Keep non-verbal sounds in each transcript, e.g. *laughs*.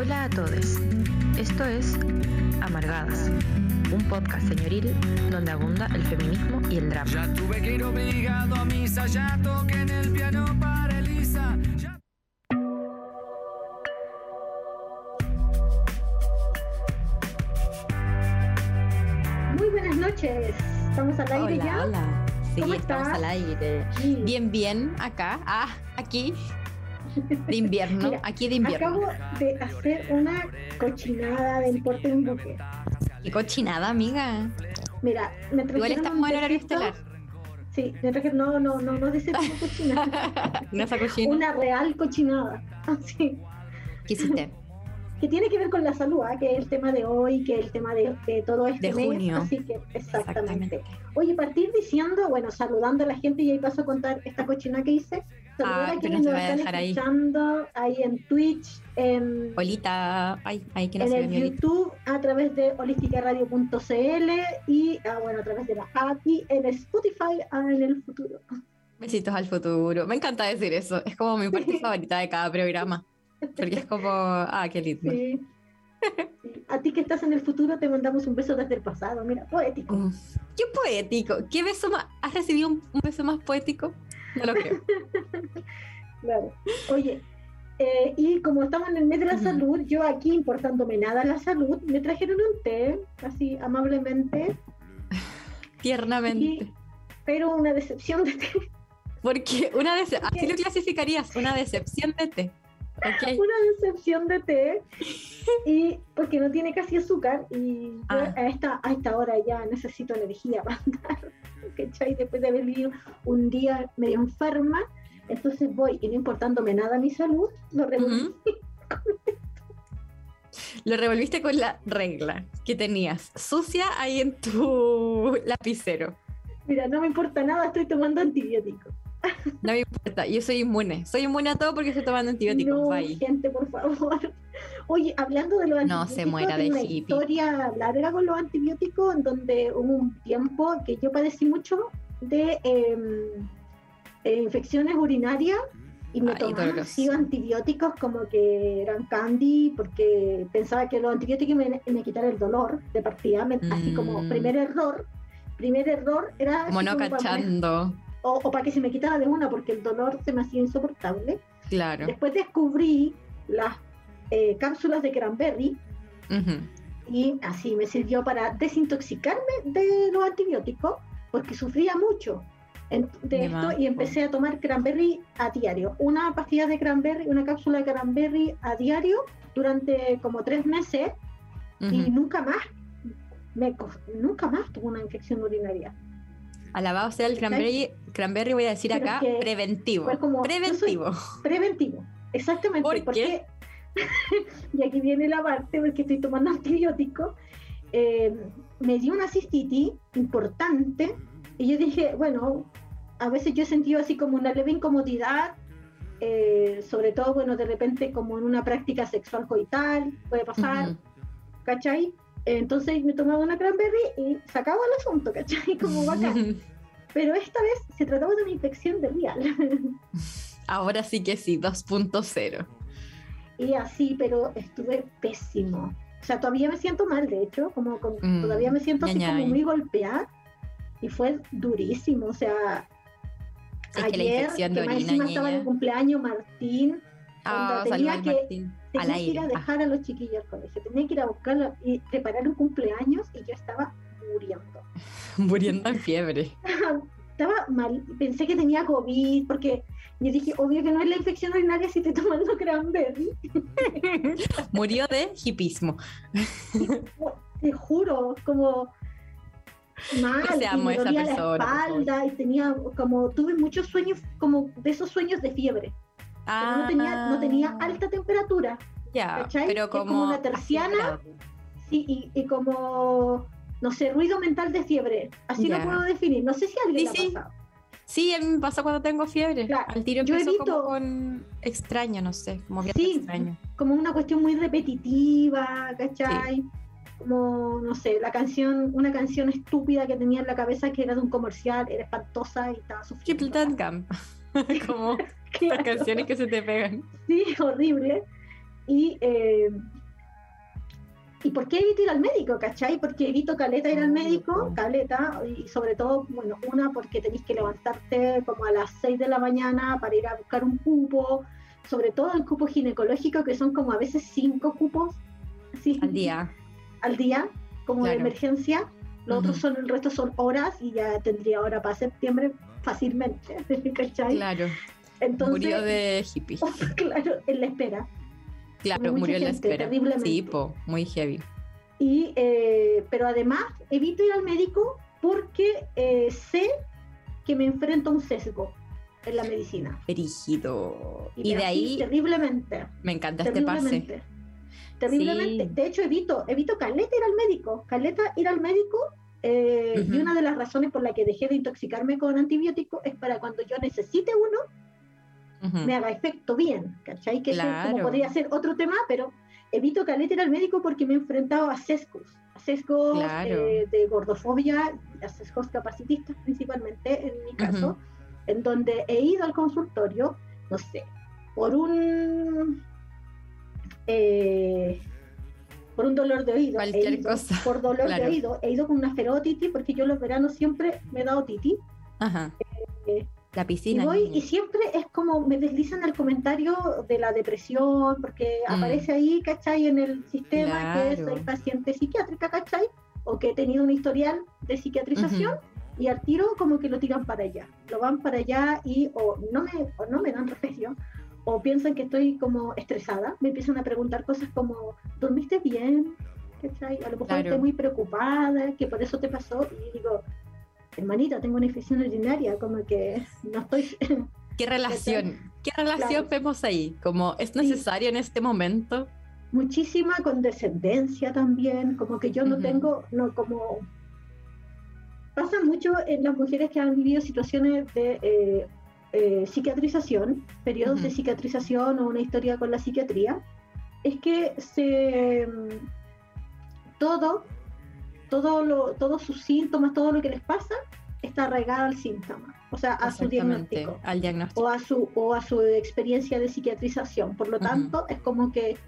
Hola a todos. Esto es Amargadas, un podcast señoril donde abunda el feminismo y el drama. Ya tuve que ir obligado a misa, ya toqué en el piano para Elisa. ya- Muy buenas noches. Estamos al aire Hola, ya. hola. Sí, ¿Cómo estamos estás? al aire. Sí. Bien, bien, acá. Ah, aquí. De invierno, Mira, aquí de invierno. Acabo de hacer una cochinada de un buque. Qué cochinada, amiga. Mira, me Igual estamos en horario estelar. Sí, me trajeron, no, no, no, no de *laughs* cochinada. No cochina. una real cochinada. Así. ¿Qué hiciste? Que tiene que ver con la salud, ¿ah? que es el tema de hoy, que es el tema de, de todo este De mes. junio. Así que, exactamente. Exactamente. Oye, partir diciendo, bueno, saludando a la gente y ahí paso a contar esta cochina que hice. Ah, a pero quienes nos a están dejar ahí. escuchando ahí en Twitch, en, Olita. Ay, ay, que no en el olita. YouTube, a través de holisticaradio.cl y, ah, bueno, a través de la app y en Spotify ah, en el futuro. Besitos al futuro. Me encanta decir eso. Es como mi parte favorita de cada programa. Porque es como, ah, qué lindo. Sí. A ti que estás en el futuro te mandamos un beso desde el pasado, mira, poético. Qué poético. ¿Qué beso más? ¿Has recibido un, un beso más poético? No lo creo. *laughs* Claro. Oye, eh, y como estamos en el mes de la salud, yo aquí importándome nada a la salud, me trajeron un té, así amablemente, Tiernamente. y- pero una decepción de té. Porque una vez, así lo clasificarías, una decepción de té. *laughs* Una decepción de té y porque no tiene casi azúcar y Ah. a esta a esta hora ya necesito energía *laughs* para andar ¿cachai? después de haber vivido un día medio enferma entonces voy y no importándome nada mi salud lo revolví Ujú. *laughs* Lo revolviste con la regla que tenías sucia ahí en tu lapicero. mira no me importa nada estoy tomando antibióticos No me importa, yo soy inmune. Soy inmune a todo porque estoy tomando antibióticos. no bye. gente por favor oye hablando de los No antibióticos se muera de una hippie. historia larga con los antibióticos en donde hubo un tiempo que yo padecí mucho de em, eh, infecciones urinarias y me Ay, tomaba así antibióticos como que eran candy porque pensaba que los antibióticos me, me quitaran el dolor de partida, me- así como Mm. primer error. Primer error era Como no cachando. O, o para que se me quitara de una porque el dolor se me hacía insoportable. Claro. Después descubrí las eh, cápsulas de cranberry Ujú. y así me sirvió para desintoxicarme de los antibióticos porque sufría mucho de esto y empecé a tomar cranberry a diario. Una pastilla de cranberry, una cápsula de cranberry a diario durante como tres meses y Ujú. nunca más. Me, nunca más tuve una infección urinaria. Alabado sea el cranberry, cranberry voy a decir Pero acá, es que preventivo. fue como- preventivo. Preventivo, exactamente. ¿Por porque, *laughs* y aquí viene la parte porque estoy tomando *laughs* antibióticos. eh, me dio una cistitis importante y yo dije, bueno, a veces yo he sentido así como una leve incomodidad, eh, sobre todo, bueno, de repente como en una práctica sexual coital, puede pasar, Ujú. ¿cachai? Entonces me tomaba una cranberry y sacaba el asunto, ¿cachai? *laughs* Como bacán. Pero esta vez se trataba de una infección de vial. *laughs* Ahora sí que sí, 2.0. Y así, pero estuve pésimo. O sea, todavía me siento mal, de hecho, como, como- Mm, todavía me siento así ña, ña. como muy golpeada. Y fue durísimo. O sea, Es que la ayer, infección que más orina, estaba ñaña. el cumpleaños Martín, Onda, tenía que- Martín. tenía que ir a Ah, dejar a los chiquillos al colegio. Tenía que ir a buscarlo y preparar un cumpleaños y yo estaba muriendo. *laughs* muriendo en fiebre. *laughs* estaba mal, pensé que tenía COVID, porque yo dije, obvio que no es la infección urinaria si estoy tomando cranberry. *laughs* Murió de hipismo. te juro, como mal, y me esa dolía la persona, por espalda y tenía como tuve muchos sueños como de esos sueños de fiebre. Pero no tenía no tenía Ah, alta temperatura, Ya, ¿cachai? pero como, como una terciana. sí, y, y como no sé, ruido mental de fiebre, así Ya. lo puedo definir. No sé si a alguien Sí, le ha pasado. Sí, a mí me pasa cuando tengo fiebre. Claro, Al tiro yo empiezo evito- como con extraño, no sé, como bien Sí. extraño. Como una cuestión muy repetitiva, ¿cachai? Como, no sé, la canción, una canción estúpida que tenía en la cabeza que era de un comercial, era espantosa y estaba sufriendo. Triple Camp. *laughs* como *laughs* las canciones que se te pegan. Sí, horrible. Y, eh, ¿Y por qué evito ir al médico, cachai? Porque evito caleta ir al médico, caleta, y sobre todo, bueno, una porque tenéis que levantarte como a las 6 de la mañana para ir a buscar un cupo, sobre todo el cupo ginecológico, que son como a veces cinco cupos así, Al día. al día, como de emergencia. Los otros son, el resto son horas y ya tendría hora para septiembre fácilmente, *laughs* ¿cachai? Claro. Entonces, Murió de hippie. *laughs* claro, en la espera. Claro, murió en la espera. terriblemente. Sí, po, muy heavy. Y, eh, pero además evito ir al médico porque eh, sé que me enfrento a un sesgo en la medicina. Perigido. Y, pero de ahí terriblemente, me encanta este pase. terriblemente. Terriblemente. Sí. De hecho, evito, evito caleta ir al médico. Caleta ir al médico. eh, Y Ujú. una de las razones por la que dejé de intoxicarme con antibióticos es para cuando yo necesite uno, Ujú. me haga efecto bien, ¿cachai? Que eso es como Claro. podría ser otro tema, pero evito caleta ir al médico porque me he enfrentado a sesgos, a sesgos Claro. eh, de gordofobia, a sesgos capacitistas principalmente, en mi caso, Ujú. en donde he ido al consultorio, no sé, por un... eh, por un dolor de oído, Cualquier ido, cosa, por dolor claro. de oído, he ido con una ferotitis porque yo los veranos siempre me he dado titis Ajá. eh, La y piscina. voy niña. y siempre es como me deslizan el comentario de la depresión, porque Mm. aparece ahí, ¿cachai? En el sistema que Claro. soy paciente psiquiátrica, ¿cachai? O que he tenido un historial de psiquiatrización y al tiro como que lo tiran para allá. Lo van para allá y o no me, o no me dan remedio o piensan que estoy como estresada. Me empiezan a preguntar cosas como, ¿dormiste bien? ¿Cachai? A lo mejor Claro. estoy muy preocupada, que por eso te pasó. Y digo, hermanita, tengo una infección urinaria, como que no estoy... *laughs* ¿Qué relación? ¿Qué relación Claro. vemos ahí? Como es necesario en este momento. muchísima condescendencia también, como que yo no tengo, no como pasa mucho en las mujeres que han vivido situaciones de eh, eh, psiquiatrización, periodos de Ujú. psiquiatrización o una historia con la psiquiatría, es que se mm, todo, todo lo, todos sus síntomas, todo lo que les pasa, está arraigado al síntoma, o sea, a su diagnóstico al diagnóstico. o a su o a su experiencia de psiquiatrización. Por lo Ujú. tanto, es como que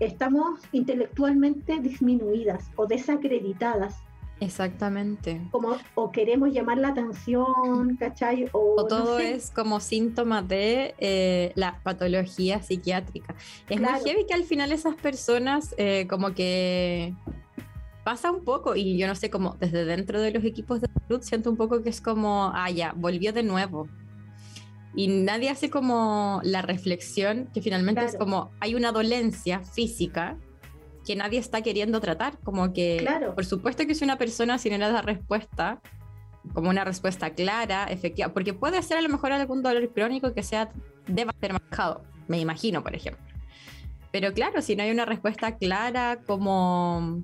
estamos intelectualmente disminuidas o desacreditadas, Exactamente. como o queremos llamar la atención, ¿cachai? O, O no todo sé. es como síntoma de eh, la patología psiquiátrica. Es Claro. muy heavy que al final esas personas eh, como que pasa un poco, y yo no sé, como desde dentro de los equipos de salud siento un poco que es como, ah, ya, volvió de nuevo. Y nadie hace como la reflexión que finalmente es como, hay una dolencia física que nadie está queriendo tratar, como que, Claro. por supuesto que si una persona si no le da respuesta, como una respuesta clara, efectiva, porque puede ser a lo mejor algún dolor crónico que sea, deba ser manejado, me imagino, por ejemplo. Pero claro, si no hay una respuesta clara, como,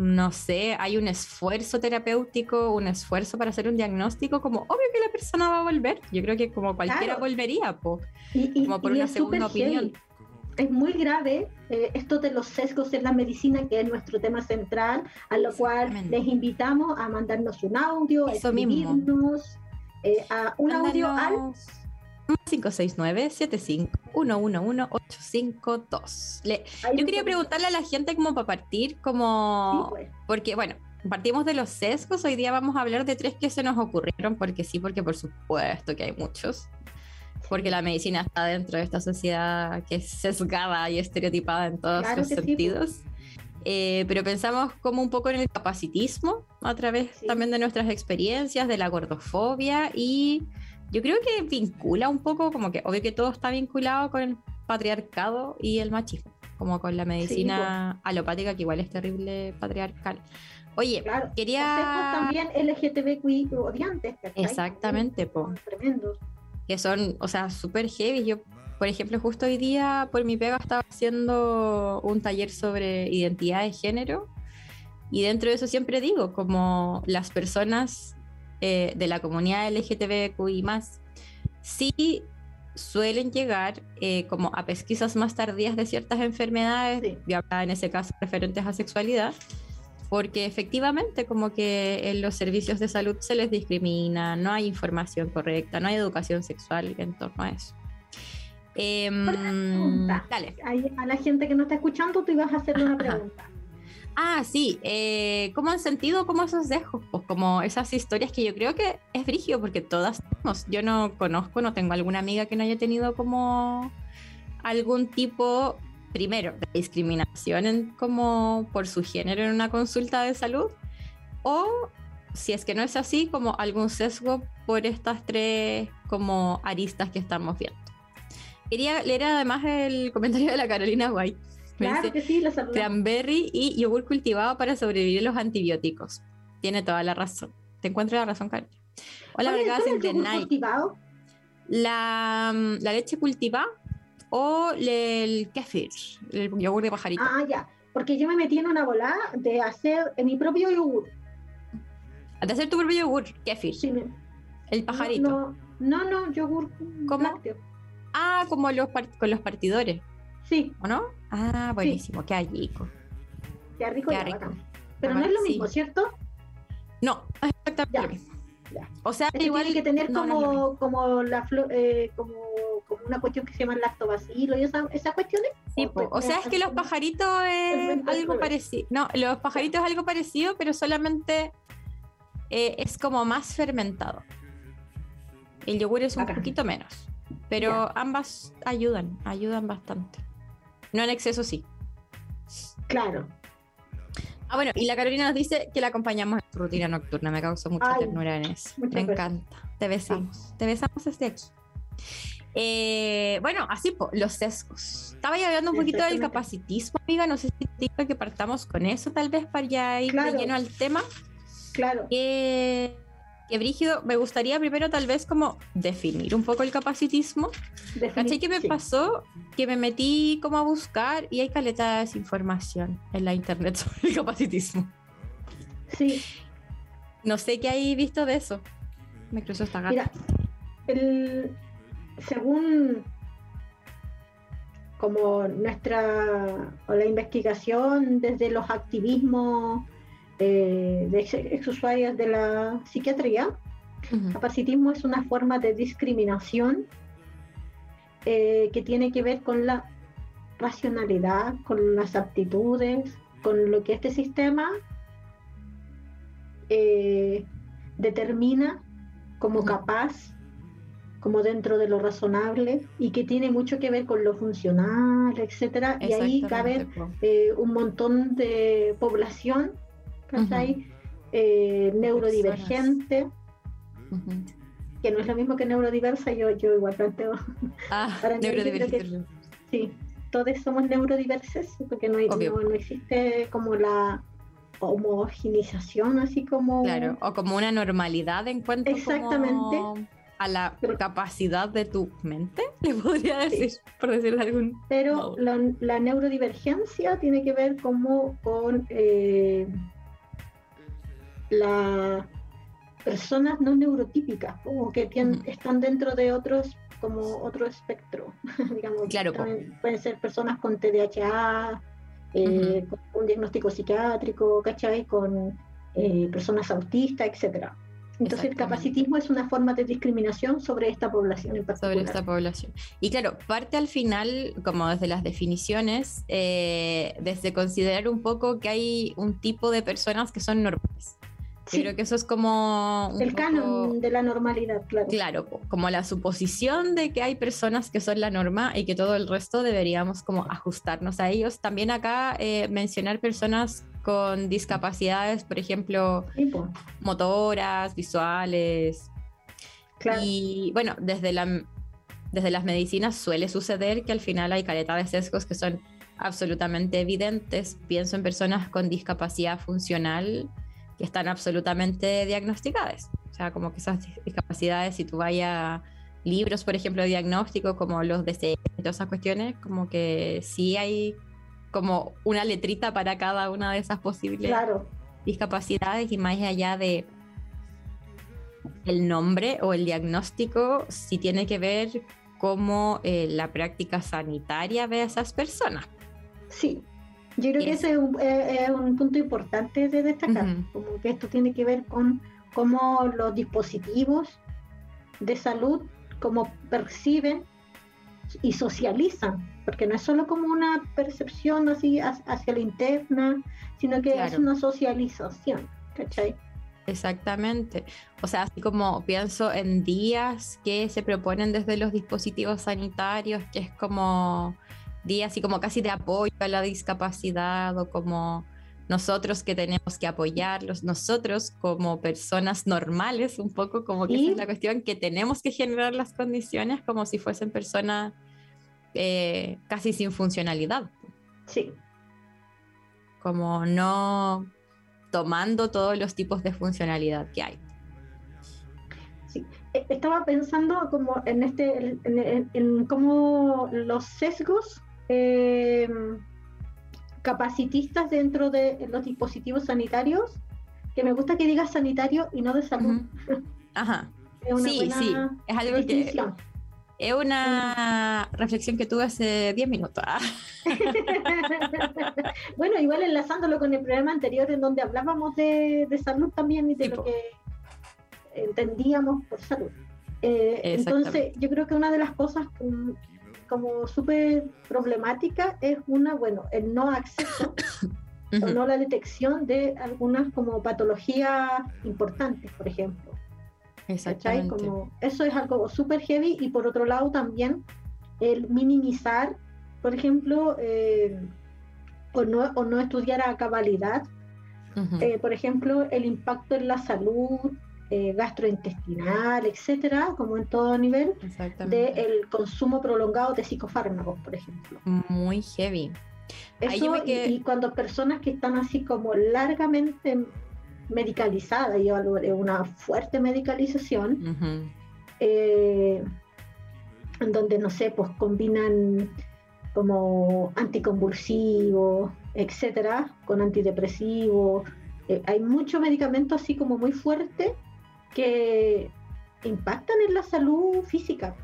no sé, hay un esfuerzo terapéutico, un esfuerzo para hacer un diagnóstico, como obvio que la persona va a volver. Yo creo que como cualquiera Claro. volvería, po. Y, y- como por y una es segunda opinión. Es muy grave eh, esto de los sesgos en la medicina, que es nuestro tema central, a lo cual les invitamos a mandarnos un audio, a Eso mismo. escribirnos eh, a un audio al 569-75-111-852. Le- Yo quería preguntarle a la gente como para partir, Sí, como... pues. Porque, bueno, partimos de los sesgos, hoy día vamos a hablar de tres que se nos ocurrieron, porque sí, porque por supuesto que hay muchos. Porque la medicina está dentro de esta sociedad que es sesgada y estereotipada en todos Claro sus que sí, pues. sentidos. Eh, pero pensamos como un poco en el capacitismo a través Sí. también de nuestras experiencias, de la gordofobia y yo creo que vincula un poco, como que obvio que todo está vinculado con el patriarcado y el machismo, como con la medicina alopática que igual es terrible patriarcal. Oye, Claro. quería... También LGTBQI odiantes. Exactamente, po. Tremendos. que son, o sea, súper heavy. Yo, por ejemplo, justo hoy día por mi pega estaba haciendo un taller sobre identidad de género y dentro de eso siempre digo, como las personas eh, de la comunidad LGTBQI más, sí suelen llegar eh, como a pesquisas más tardías de ciertas enfermedades, Sí. yo hablaba en ese caso referentes a sexualidad, porque efectivamente como que en los servicios de salud se les discrimina, no hay información correcta, no hay educación sexual en torno a eso. Pregunta. dale. A la gente que no está escuchando, tú ibas a hacerle una pregunta. Ah, sí. eh, ¿Cómo han sentido como esos dejos? Pues como esas historias que yo creo que es brígido porque todas tenemos. Yo no conozco, no tengo alguna amiga que no haya tenido como algún tipo, primero, de discriminación en, como por su género en una consulta de salud. O si es que no es así, como algún sesgo por estas tres como aristas que estamos viendo. Quería leer además el comentario de la Carolina White. Claro dice, que sí, saludamos. Cranberry y yogur cultivado para sobrevivir a los antibióticos. Tiene toda la razón. Te encuentro la razón, Karen. Hola, Vargas ¿cuál es en el yogur cultivado? La, mm, la leche cultivada o el kefir, el yogur de pajarito. Ah, ya. Porque yo me metí en una bola de hacer mi propio yogur. De hacer tu propio yogur, kefir, Sí, me- el pajarito. No, no, no, yogur ¿Cómo? lácteo. Ah, como los con los partidores, Sí, ¿o no? Ah, buenísimo, qué rico. qué rico. Qué rico. bacán. Pero no es lo sí. mismo, ¿cierto? No, es exactamente Ya, lo mismo. ya. O sea, Este igual tiene que tener no, no es como, como la eh, como, como una cuestión que se llama lactobacilo y esa, esas cuestiones. Sí, O- o sea, es que los pajaritos es algo parecido. No, los pajaritos es algo parecido, pero solamente eh, es como más fermentado. El yogur es un poquito menos, pero Ya. ambas ayudan, ayudan bastante. No en exceso, sí. Claro. Ah, bueno, y la Carolina nos dice que la acompañamos en su rutina nocturna. Me causó mucha Ay, ternura en eso. Me gracias. encanta. Te besamos. Te besamos desde aquí. Eh, bueno, así, po, los sesgos. Estaba ya hablando un poquito del capacitismo, amiga. No sé si te digo que partamos con eso, tal vez, para ya ir de Claro. lleno al tema. Claro. Que, que Brígido, me gustaría primero, tal vez, como definir un poco el capacitismo. ¿Cachai? ¿Qué me Sí. pasó? Que me metí como a buscar y hay caleta de desinformación en la internet *laughs* sobre el capacitismo. Sí, No sé qué hay visto de eso. Me cruzó esta gata. mira, el, según como nuestra o la investigación desde los activismos eh, de ex, exusuarias de la psiquiatría, Ujú. capacitismo es una forma de discriminación eh, que tiene que ver con la racionalidad, con las aptitudes, con lo que este sistema eh, determina como capaz, como dentro de lo razonable y que tiene mucho que ver con lo funcional, etcétera. Y ahí cabe eh, un montón de población, ¿cachai? Eh, neurodivergente, que no es lo mismo que neurodiversa, yo, yo igual planteo, Ah, *laughs* Para mí neurodivergente. sí, todos somos neurodiversos, porque no, no, no existe como la homogenización, así como... Claro, o como una normalidad en cuanto Exactamente. como a la Pero- capacidad de tu mente, *laughs* le podría decir, por decir de algún Pero la, la neurodivergencia tiene que ver como con eh, las personas no neurotípicas, como que están dentro de otros como otro espectro, *laughs* digamos. Claro, también pueden ser personas con TDAH, eh, con un diagnóstico psiquiátrico, ¿cachai? Con eh, personas autistas, etcétera. Entonces el capacitismo es una forma de discriminación sobre esta población en particular. sobre esta población. Y claro, parte al final, como desde las definiciones, eh, desde considerar un poco que hay un tipo de personas que son normales. Sí, creo que eso es como el poco- canon de la normalidad, claro. Claro, como la suposición de que hay personas que son la norma y que todo el resto deberíamos como ajustarnos a ellos. También acá eh, mencionar personas con discapacidades, por ejemplo, Sí, po, motoras, visuales. claro. Y bueno, desde, la, desde las medicinas suele suceder que al final hay caleta de sesgos que son absolutamente evidentes. Pienso en personas con discapacidad funcional que están absolutamente diagnosticadas. O sea, como que esas discapacidades, si tú vayas a libros, por ejemplo, de diagnóstico, como los de todas esas cuestiones, como que sí hay como una letrita para cada una de esas posibles Claro, discapacidades y más allá de el nombre o el diagnóstico, si tiene que ver cómo eh, la práctica sanitaria ve a esas personas. sí. Yo creo que ese es un, eh, es un punto importante de destacar, como que esto tiene que ver con cómo los dispositivos de salud, cómo perciben y socializan, porque no es solo como una percepción así hacia la interna, sino que es una socialización, ¿cachai? Exactamente. O sea, así como pienso en días que se proponen desde los dispositivos sanitarios, que es como días así como casi de apoyo a la discapacidad o como nosotros que tenemos que apoyarlos, nosotros como personas normales, un poco como que es la cuestión que tenemos que generar las condiciones como si fuesen personas eh, casi sin funcionalidad. Sí. Como no tomando todos los tipos de funcionalidad que hay. Sí. E, estaba pensando como en este, en, cómo los sesgos eh, capacitistas dentro de los dispositivos sanitarios, que me gusta que digas sanitario y no de salud. Ajá. *laughs* sí, sí, es algo que... Es una reflexión que tuve hace 10 minutos. Ah. *laughs* bueno, igual enlazándolo con el programa anterior en donde hablábamos de, salud también y de lo que entendíamos por salud. Eh, entonces, yo creo que una de las cosas como súper problemática es una, bueno, el no acceso *coughs* o no la detección de algunas como patologías importantes, por ejemplo. Exactamente. Como, eso es algo súper heavy y por otro lado también el minimizar, por ejemplo, eh, o, no, o no estudiar a cabalidad, eh, por ejemplo, el impacto en la salud eh, gastrointestinal, etcétera, como en todo nivel, del consumo prolongado de psicofármacos, por ejemplo. Muy heavy. Eso, y, cuando personas que están así como largamente medicalizadas, yo una fuerte medicalización, eh, en donde, no sé, pues combinan como anticonvulsivos, etcétera, con antidepresivos. Eh, hay mucho medicamento así como muy fuerte que impactan en la salud física.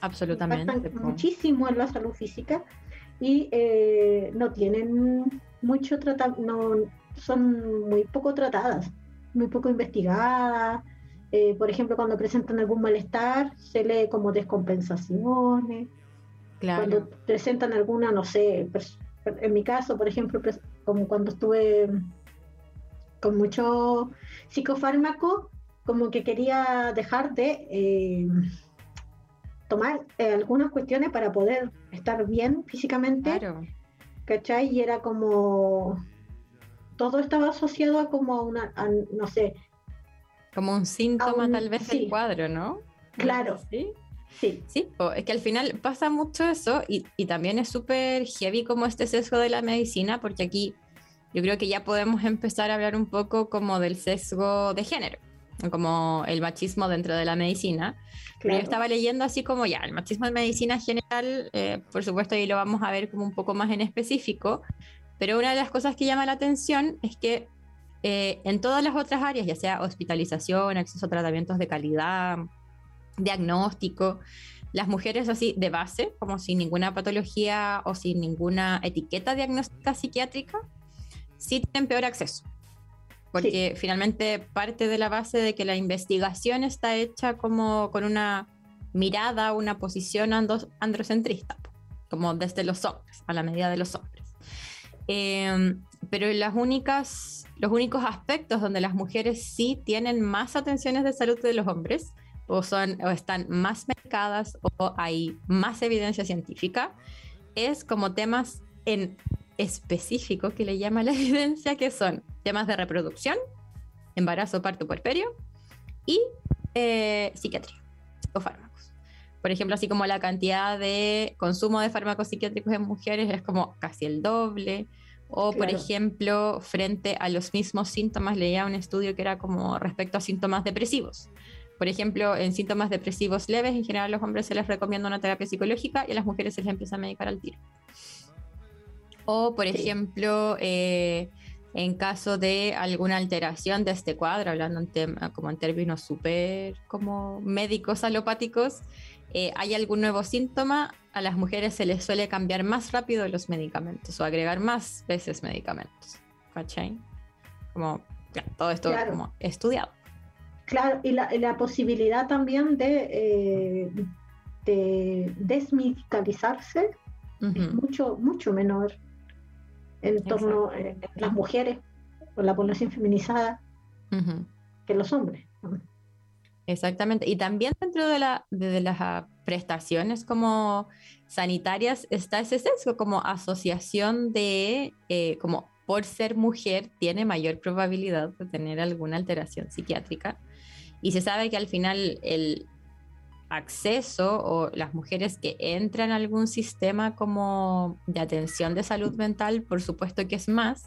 Absolutamente. muchísimo en la salud física y eh, no tienen mucho tratamiento, no, son muy poco tratadas, muy poco investigadas. Eh, por ejemplo, cuando presentan algún malestar, se lee como descompensaciones. Claro. Cuando presentan alguna, no sé, en mi caso, por ejemplo, como cuando estuve con mucho psicofármaco, como que quería dejar de eh, tomar eh, algunas cuestiones para poder estar bien físicamente. Claro. ¿Cachai? Y era como. Todo estaba asociado a como una. no sé. Como un síntoma, tal vez, del cuadro, ¿no? Claro. Sí. Sí. sí es que al final pasa mucho eso y, y también es súper heavy como este sesgo de la medicina, porque aquí yo creo que ya podemos empezar a hablar un poco como del sesgo de género como el machismo dentro de la medicina. Pero yo estaba leyendo así como ya, el machismo en medicina general, eh, por supuesto, ahí lo vamos a ver como un poco más en específico, pero una de las cosas que llama la atención es que eh, en todas las otras áreas, ya sea hospitalización, acceso a tratamientos de calidad, diagnóstico, las mujeres así de base, como sin ninguna patología o sin ninguna etiqueta diagnóstica psiquiátrica, sí tienen peor acceso porque finalmente parte de la base de que la investigación está hecha como con una mirada, una posición androcentrista, como desde los hombres, a la medida de los hombres. Em, pero las únicas, los únicos aspectos donde las mujeres sí tienen más atenciones de salud de los hombres, o, son, o están más medicadas, o hay más evidencia científica, es como temas en específico que le llama la *laughs* evidencia, que son temas de reproducción, embarazo, parto, puerperio y eh, psiquiatría o fármacos. Por ejemplo, así como la cantidad de consumo de fármacos psiquiátricos en mujeres es como casi el doble. O, por ejemplo, frente a los mismos síntomas, leía un estudio que era como respecto a síntomas depresivos. Por ejemplo, en síntomas depresivos leves, en general a los hombres se les recomienda una terapia psicológica y a las mujeres se les empieza a medicar al tiro. O, por ejemplo, eh, en caso de alguna alteración de este cuadro, hablando en tema, como en términos súper como médicos alopáticos, eh, hay algún nuevo síntoma, a las mujeres se les suele cambiar más rápido los medicamentos o agregar más veces medicamentos. ¿Cachai? Como todo esto como estudiado. Claro, y la, posibilidad también de, eh, de desmedicalizarse es mucho, mucho menor en torno a Exactamente. las mujeres o la población feminizada que los hombres. Exactamente. Y también dentro de, la, de, de las ah, prestaciones como sanitarias está ese sesgo como asociación de, eh, como por ser mujer tiene mayor probabilidad de tener alguna alteración psiquiátrica. Y se sabe que al final el acceso o las mujeres que entran a algún sistema como de atención de salud mental, por supuesto que es más,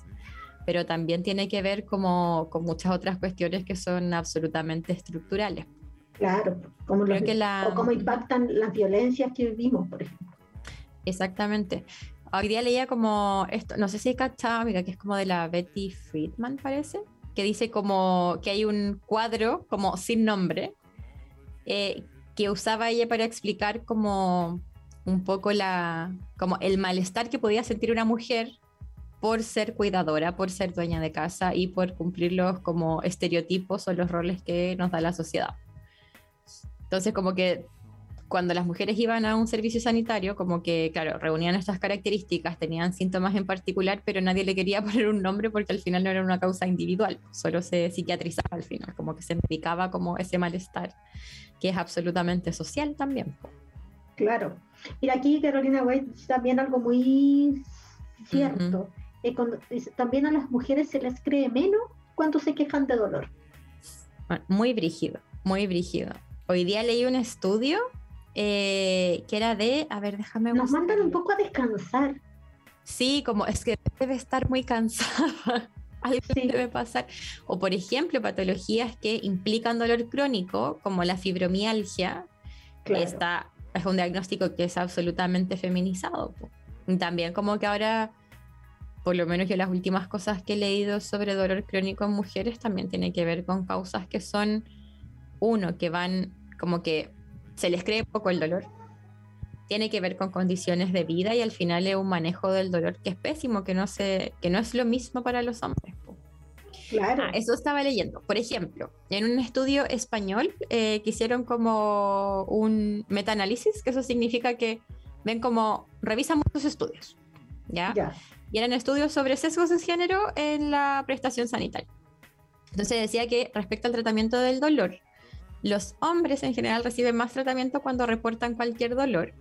pero también tiene que ver como con muchas otras cuestiones que son absolutamente estructurales. Claro, como los- que la- o cómo impactan las violencias que vivimos, por ejemplo. Exactamente. Hoy día leía como esto, no sé si cachaba, mira, que es como de la Betty Friedman, parece, que dice como que hay un cuadro como sin nombre eh, que usaba ella para explicar como un poco la, como el malestar que podía sentir una mujer por ser cuidadora, por ser dueña de casa y por cumplir los como estereotipos o los roles que nos da la sociedad. Entonces, como que cuando las mujeres iban a un servicio sanitario, como que, claro, reunían estas características, tenían síntomas en particular, pero nadie le quería *laughs* poner un nombre porque al final no era una causa individual, solo se psiquiatrizaba al final, como que se medicaba como ese malestar, que es absolutamente social también. Claro. Mira, aquí Carolina White también algo muy cierto. Eh, cuando- también a las mujeres se les cree menos cuando se quejan de dolor. Bueno, muy brígido, muy brígido. Hoy día leí un estudio eh, que era de, a ver, déjame Nos mandan un poco a descansar. Sí, como es que debe estar muy cansada. *laughs* Algo Sí. debe pasar. O por ejemplo, patologías que implican dolor crónico, como la fibromialgia, Claro. está, es un diagnóstico que es absolutamente feminizado. Y también como que ahora, por lo menos yo las últimas cosas que he leído sobre dolor crónico en mujeres también tiene que ver con causas que son, uno, que van como que se les cree poco el dolor. Tiene que ver con condiciones de vida y al final es un manejo del dolor que es pésimo, que no, se, que no es lo mismo para los hombres. Claro. Ah, eso estaba leyendo. Por ejemplo, en un estudio español eh, que hicieron como un metaanálisis, que eso significa que ven como, revisan muchos estudios, ¿ya? Ya. Y eran estudios sobre sesgos de género en la prestación sanitaria. Entonces decía que respecto al tratamiento del dolor, los hombres en general reciben más tratamiento cuando reportan cualquier dolor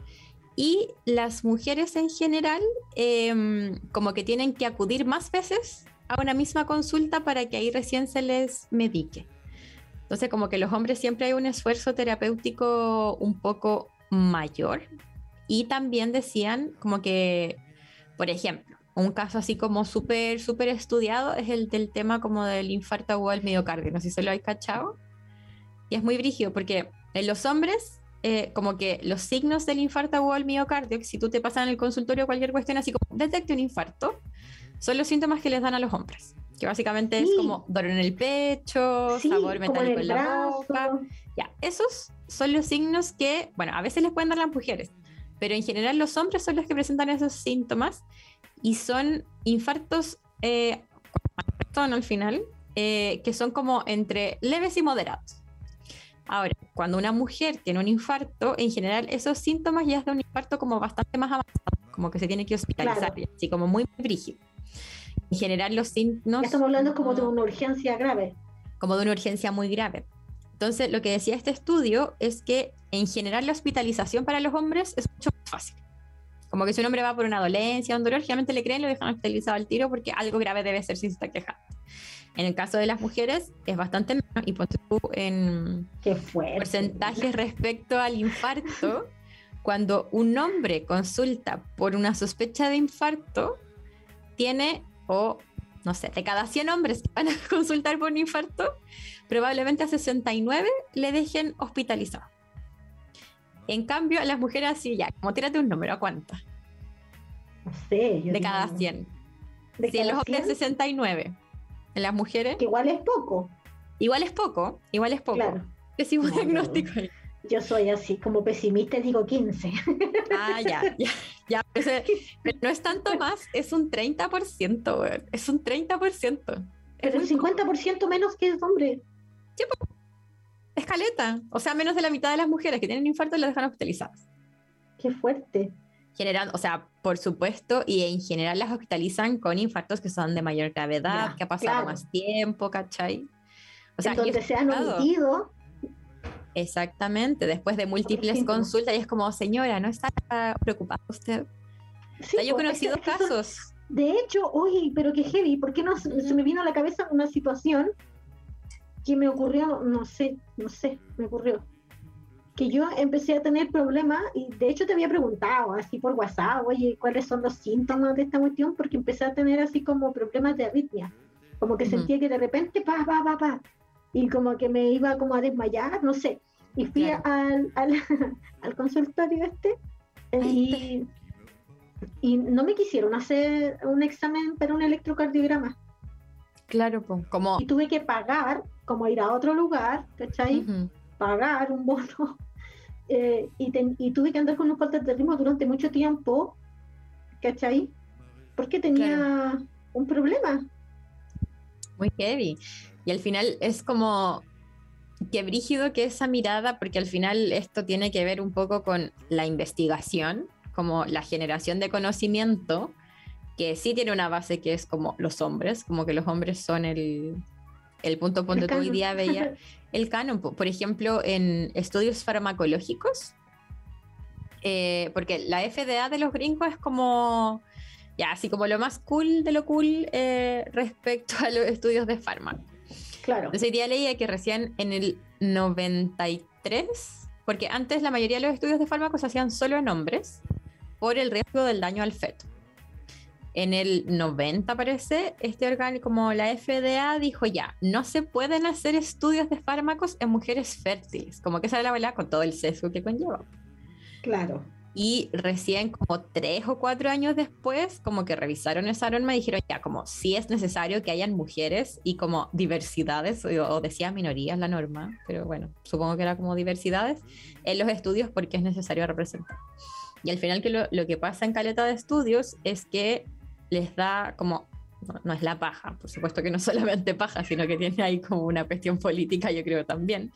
y las mujeres en general em, como que tienen que acudir más veces a una misma consulta para que ahí recién se les medique. Entonces como que los hombres siempre hay un esfuerzo terapéutico un poco mayor y también decían como que, por ejemplo, un caso así como súper, súper estudiado es el del tema como del infarto agudo al miocardio, no sé si se lo hay cachado. Y es muy brígido porque en los hombres, eh, como que los signos del infarto agudo al miocardio, que si tú te pasas en el consultorio cualquier cuestión así como detecte un infarto, son los síntomas que les dan a los hombres. Que básicamente es Sí. como dolor en el pecho, Sí, sabor metálico el en la boca. Ya, esos son los signos que, bueno, a veces les pueden dar las mujeres, pero en general los hombres son los que presentan esos síntomas y son infartos eh, son al final, eh, que son como entre leves y moderados. Ahora, cuando una mujer tiene un infarto, en general esos síntomas ya es de un infarto como bastante más avanzado, como que se tiene que hospitalizar, Claro. así como muy brígido. En general los. Ya estamos hablando como de una urgencia grave. como de una urgencia muy grave. Entonces, lo que decía este estudio es que en general la hospitalización para los hombres es mucho más fácil. Como que si un hombre va por una dolencia, un dolor, generalmente le creen, lo dejan hospitalizado al tiro porque algo grave debe ser si se está quejando. En el caso de las mujeres es bastante menos y tú en Qué porcentajes respecto al infarto, cuando un hombre consulta por una sospecha de infarto, tiene, o no sé, de cada 100 hombres que van a *laughs* consultar por un infarto, probablemente a 69 le dejen hospitalizado. En cambio, a las mujeres así ya, como tírate un número, ¿a cuántas? No sé. yo De digo, cada 100. De Si cada los hombres 100, 69. En las mujeres, que igual es poco. igual es poco, igual es poco. Claro. Pésimo No, diagnóstico ahí. Yo soy así, como pesimista, y digo 15. Ah, ya, *laughs* ya, ya. Pero, ese- pero no es tanto más, es un 30%, weón. Es un 30%. Es Pero el muy poco. 50% menos que es hombre. Escaleta. O sea, menos de la mitad de las mujeres que tienen infarto las dejan hospitalizadas. Qué fuerte. General, o sea, por supuesto, y en general las hospitalizan con infartos que son de mayor gravedad, Ya, que ha pasado claro. más tiempo, ¿cachai? O sea, es se han omitido. Exactamente, después de múltiples consultas, y es como, señora, ¿no está preocupada usted? Sí, O sea, yo he pues, conocido es que- es que son- casos. De hecho, oye, pero qué heavy, ¿por qué no se me vino a la cabeza una situación que me ocurrió, no sé, no sé, me ocurrió? Que yo empecé a tener problemas y de hecho te había preguntado así por WhatsApp, oye, ¿cuáles son los síntomas de esta cuestión? Porque empecé a tener así como problemas de arritmia, como que sentía que de repente, pa, pa, pa, pa, y como que me iba como a desmayar, no sé. Y fui Claro. al, al, *laughs* al consultorio este y, y no me quisieron hacer un examen para un electrocardiograma. Claro, pues, como... Y tuve que pagar, como ir a otro lugar, ¿cachai? Ujú. Pagar un bono. Eh, y, ten- y tuve que andar con un falta de ritmo durante mucho tiempo, ¿cachai? Porque tenía un problema. Muy heavy. Y al final es como que brígido que esa mirada, porque al final esto tiene que ver un poco con la investigación, como la generación de conocimiento, que sí tiene una base que es como los hombres, como que los hombres son el, el punto, punto que hoy día veía *laughs* el canon. po- Por ejemplo, en estudios farmacológicos, eh, porque la FDA de los gringos es como, ya, así como lo más cool de lo cool eh, respecto a los estudios de fármaco. Claro. Entonces día leía que recién en el 93, porque antes la mayoría de los estudios de fármacos se hacían solo en hombres por el riesgo del daño al feto. En el 90 parece, este órgano como la FDA dijo ya, no se pueden hacer estudios de fármacos en mujeres fértiles, como que era la verdad con todo el sesgo que conlleva. Claro. Y recién como tres o cuatro años después, como que revisaron esa norma y dijeron ya, como sí es necesario que hayan mujeres y como diversidades, o, o decía minorías la norma, pero bueno, supongo que era como diversidades en los estudios porque es necesario representar. Y al final que lo, lo que pasa en caleta de estudios es que les da como, no, es la paja, por supuesto que no *laughs* solamente paja, sino que tiene ahí como una cuestión política, yo creo también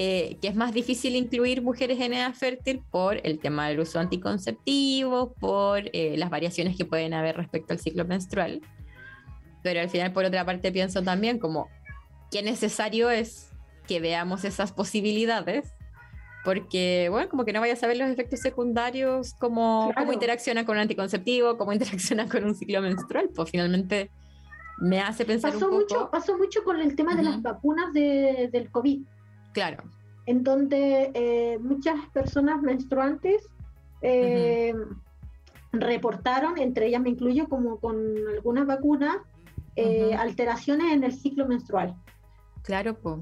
eh, que es más difícil incluir mujeres en edad fértil por el tema del uso anticonceptivo, por eh, las variaciones que pueden haber respecto al ciclo menstrual. Pero al final, por otra parte, pienso también como qué necesario es que veamos esas posibilidades, porque, bueno, como que no vaya a saber los efectos secundarios, Claro. cómo interacciona con un anticonceptivo, cómo *laughs* interacciona con un ciclo menstrual, pues finalmente me hace pensar Pasó un poco... mucho, pasó mucho con el tema de las vacunas de- del COVID. Claro, en donde eh, muchas personas menstruantes eh, reportaron, entre ellas me incluyo, como con algunas vacunas, eh, alteraciones en el ciclo menstrual. claro, pues.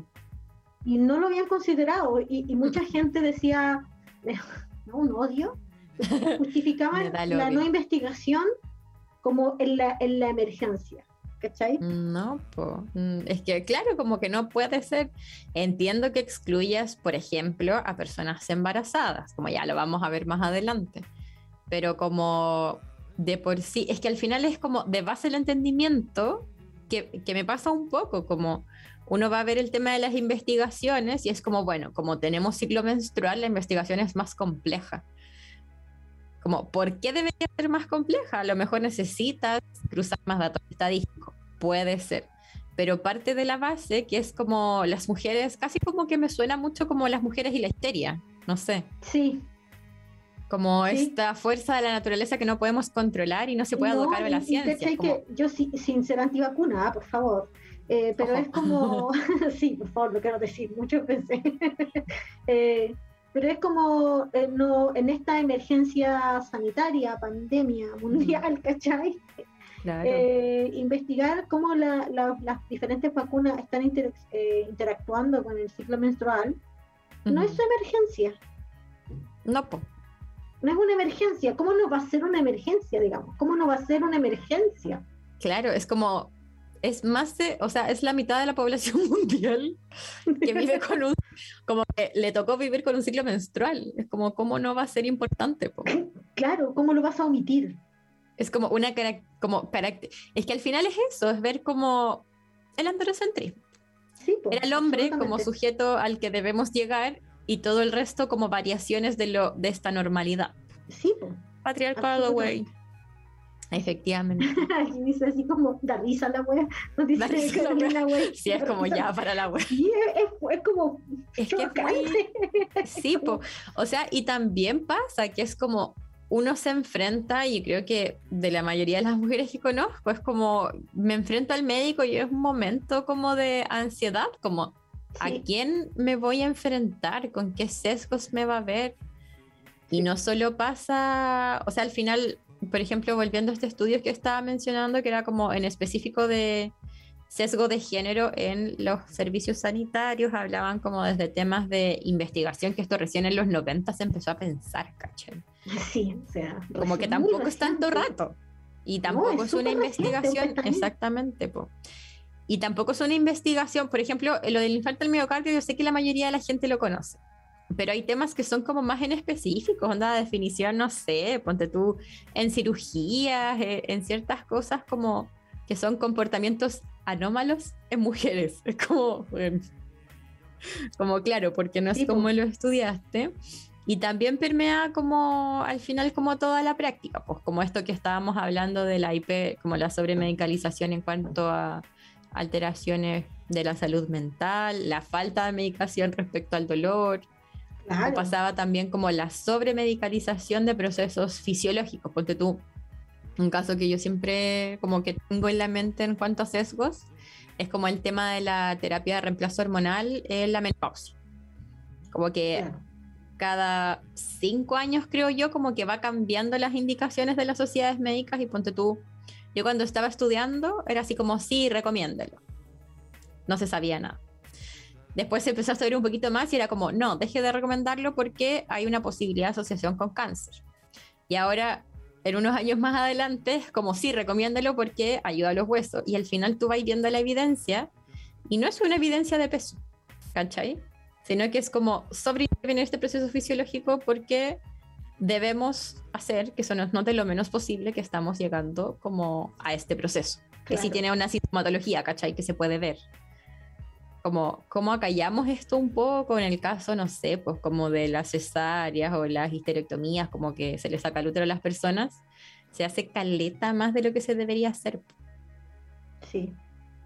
Y no lo habían considerado. Y, y mucha *laughs* gente decía, no, un odio. *laughs* Justificaban la no investigación como en la, en la emergencia. ¿Cachai? No, po. Mm, es que claro, como que no puede ser. Entiendo que excluyas, por ejemplo, a personas embarazadas, como ya lo vamos a ver más adelante, pero como de por sí, es que al final es como de base el entendimiento que, que me pasa un poco, como uno va a ver el tema de las investigaciones y es como, bueno, como tenemos ciclo menstrual, la investigación es más compleja. Como, ¿por qué debería ser más compleja? A lo mejor necesitas cruzar más datos estadísticos, puede ser. Pero parte de la base, que es como las mujeres, casi como que me suena mucho como las mujeres y la histeria, no sé, Sí. como Sí. esta fuerza de la naturaleza que no podemos controlar y no se puede No, educar de la ciencia. como- que yo sin ser antivacuna, ah, por favor. Eh, pero Ojo. es como, *laughs* *laughs* sí, por favor, lo quiero decir, muchos pensé. *laughs* Eh, pero es como eh, no, en esta emergencia sanitaria, pandemia mundial, ¿cachai? claro. Investigar cómo la- la- las diferentes vacunas están inter- interactuando con el ciclo menstrual. No es emergencia, No, po. no es una emergencia. ¿Cómo no va a ser una emergencia, digamos? ¿Cómo no va a ser una emergencia? claro, es como, es más de, o sea, es la mitad de la población *laughs* mundial que vive *laughs* con un, como que le tocó vivir con un ciclo menstrual. Es como, ¿cómo no va a ser importante? po? Claro, ¿cómo lo vas a omitir? Es como una carac- como carácter. Es que al final es eso, es ver como el androcentrismo. Sí, po, Era el hombre como sujeto al que debemos llegar y todo el resto como variaciones de, lo, de esta normalidad. Sí, po. Patriarcado, güey. Efectivamente. *laughs* Y dice así como, da risa la wea. Nos dice risa la Carolina, güey. Sí, es como risa. ya para la web. Sí, es, es- es como. Es que es muy- Sí, po. o sea, y también pasa que es como uno se enfrenta, y creo que de la mayoría de las mujeres que conozco, es como me enfrento al médico y es un momento como de ansiedad, como ¿a Sí. quién me voy a enfrentar? ¿Con qué sesgos me va a ver? Y no solo pasa, o sea, al final, por ejemplo, volviendo a este estudio que estaba mencionando, que era como en específico de sesgo de género en los servicios sanitarios, hablaban como desde temas de investigación, que esto recién en los 90 se empezó a pensar, ¿cachai? Sí, o sea. Como que tampoco es tanto rato. Y tampoco es es una reciente, investigación, exactamente, po. Y tampoco es una investigación, por ejemplo, lo del infarto al miocardio, yo sé que la mayoría de la gente lo conoce, pero hay temas que son como más en específicos, onda definición, no sé, ponte tú en cirugías, eh, en ciertas cosas como que son comportamientos anómalos en mujeres. *laughs* Es como, bueno, como claro, porque no es Sí, como lo estudiaste. Y también permea como al final como toda la práctica, pues como esto que estábamos hablando de la IP, como la sobremedicalización en cuanto a alteraciones de la salud mental, la falta de medicación respecto al dolor, o Claro. pasaba también como la sobremedicalización de procesos fisiológicos, porque tú, un caso que yo siempre como que tengo en la mente en cuanto a sesgos, es como el tema de la terapia de reemplazo hormonal en la menopausia. Como que claro. cada cinco años, creo yo, como que va cambiando las indicaciones de las sociedades médicas y ponte tú, yo cuando estaba estudiando era así como, sí, recomiéndelo. No se sabía nada. Después empezó a saber un poquito más y era como, no, deje de recomendarlo porque hay una posibilidad de asociación con cáncer. Y ahora, en unos años más adelante, es como, sí, recomiéndelo porque ayuda a los huesos. Y al final tú vas viendo la evidencia y no es una evidencia de peso, ¿cachai? Sino que es como sobrevivir este proceso fisiológico porque debemos hacer que se nos note lo menos posible que estamos llegando como a este proceso. Que sí Claro. tiene una sintomatología, ¿cachai? Que se puede ver. Como, como acallamos esto un poco en el caso, no sé, pues como de las cesáreas o las histerectomías, como que se les saca el útero a las personas, se hace caleta más de lo que se debería hacer, Sí.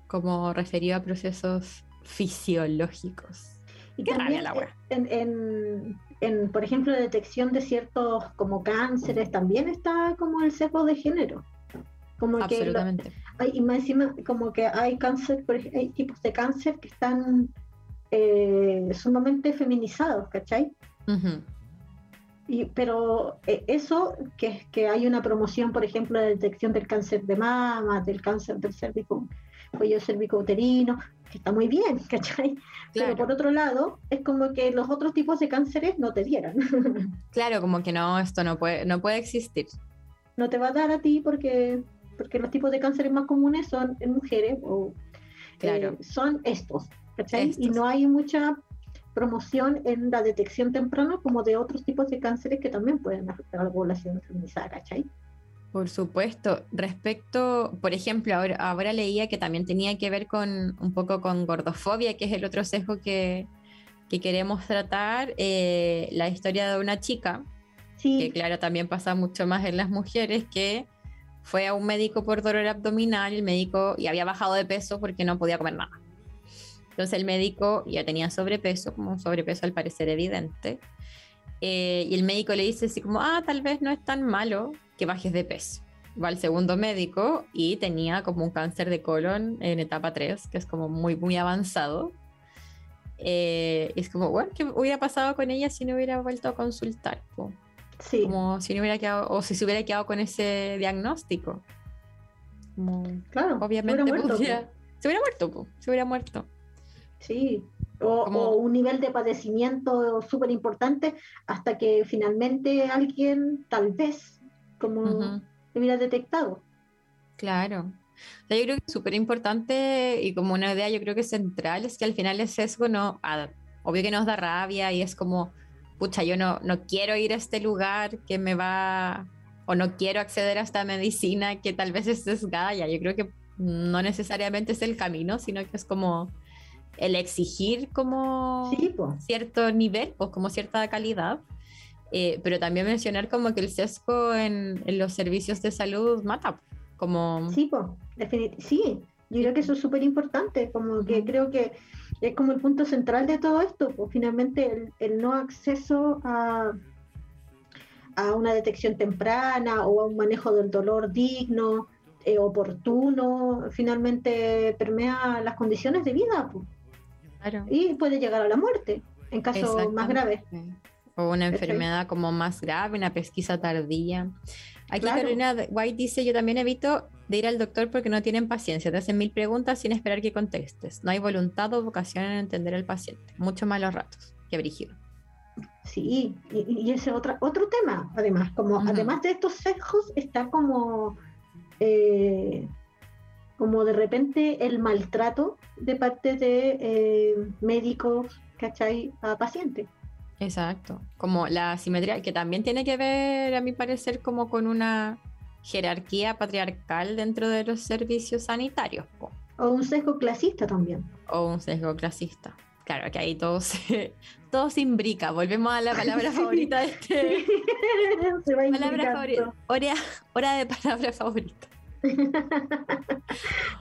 como referido a procesos fisiológicos. Y Qué rabia también la wea. en, en, en, por ejemplo, la detección de ciertos como cánceres, también está como el sesgo de género. Como que lo- hay, y más encima, como que hay cáncer, por hay tipos de cáncer que están eh, sumamente feminizados, ¿cachai? Y, pero eh, eso, que, que hay una promoción, por ejemplo, de detección del cáncer de mama, del cáncer del cérvico, cuello cérvico uterino, que está muy bien, *laughs* ¿cachai? Pero por otro lado, es como que los otros tipos de cánceres no te dieran. *laughs* Claro, como que no, esto no puede, no puede existir. no te va a dar a ti porque, porque los tipos de cánceres más comunes son en mujeres o Claro. eh, son estos, ¿cachai? Y Estos. no hay mucha promoción en la detección temprana como de otros tipos de cánceres que también pueden afectar a la población feminizada, ¿cachai? Por supuesto. Respecto, por ejemplo, ahora, ahora leía que también tenía que ver con un poco con gordofobia, que es el otro sesgo que, que queremos tratar. eh, la historia de una chica, Sí, que claro, también pasa mucho más en las mujeres, que fue a un médico por dolor abdominal, el médico y había bajado de peso porque no podía comer nada. Entonces el médico ya tenía sobrepeso, como un sobrepeso al parecer evidente, eh, y el médico le dice así como, ah, tal vez no es tan malo que bajes de peso. Va al segundo médico y tenía como un cáncer de colon en etapa 3, que es como muy, muy avanzado. Eh, es como, bueno, ¿qué hubiera pasado con ella si no hubiera vuelto a consultar? Sí, Como si no hubiera quedado, o si se hubiera quedado con ese diagnóstico. Como, claro. se obviamente hubiera muerto, se hubiera muerto, se hubiera muerto. Sí, o, Como- o un nivel de padecimiento súper importante hasta que finalmente alguien, tal vez, como Ujú. lo hubiera detectado. Claro. O sea, yo creo que es súper importante y como una idea yo creo que central es que al final el sesgo no, a- obvio que nos da rabia y es como, pucha, yo no, no quiero ir a este lugar que me va, o no quiero acceder a esta medicina que tal vez es sesgada, ya yo creo que no necesariamente es el camino, sino que es como el exigir como Sí, cierto nivel, pues como cierta calidad. Eh, pero también mencionar como que el sesgo en, en los servicios de salud mata. Como, Sí, definit- sí, yo creo que eso es súper importante, como que creo que es como el punto central de todo esto, pues finalmente el, el no acceso a, a una detección temprana o a un manejo del dolor digno, eh, oportuno, finalmente permea las condiciones de vida pues, claro. y puede llegar a la muerte en casos más graves. Exactamente. O una enfermedad como más grave, una pesquisa tardía. Aquí Claro. Carolina White dice, yo también evito de ir al doctor porque no tienen paciencia, te hacen mil preguntas sin esperar que contestes. No hay voluntad o vocación en entender al paciente. Mucho malos ratos. Qué brígido. Sí, y, y ese otra, otro tema, además, como Ujú. además de estos sesgos, está como, eh, como de repente el maltrato de parte de eh, médicos, ¿cachai? A pacientes. Exacto. Como la asimetría, que también tiene que ver, a mi parecer, como con una jerarquía patriarcal dentro de los servicios sanitarios. po. O un sesgo clasista también. o un sesgo clasista. Claro, que ahí todo se, *laughs* todo se imbrica. Volvemos a la palabra *laughs* Sí. favorita de este. *laughs* Se va Palabra favorita. Hora, hora de palabra favorita.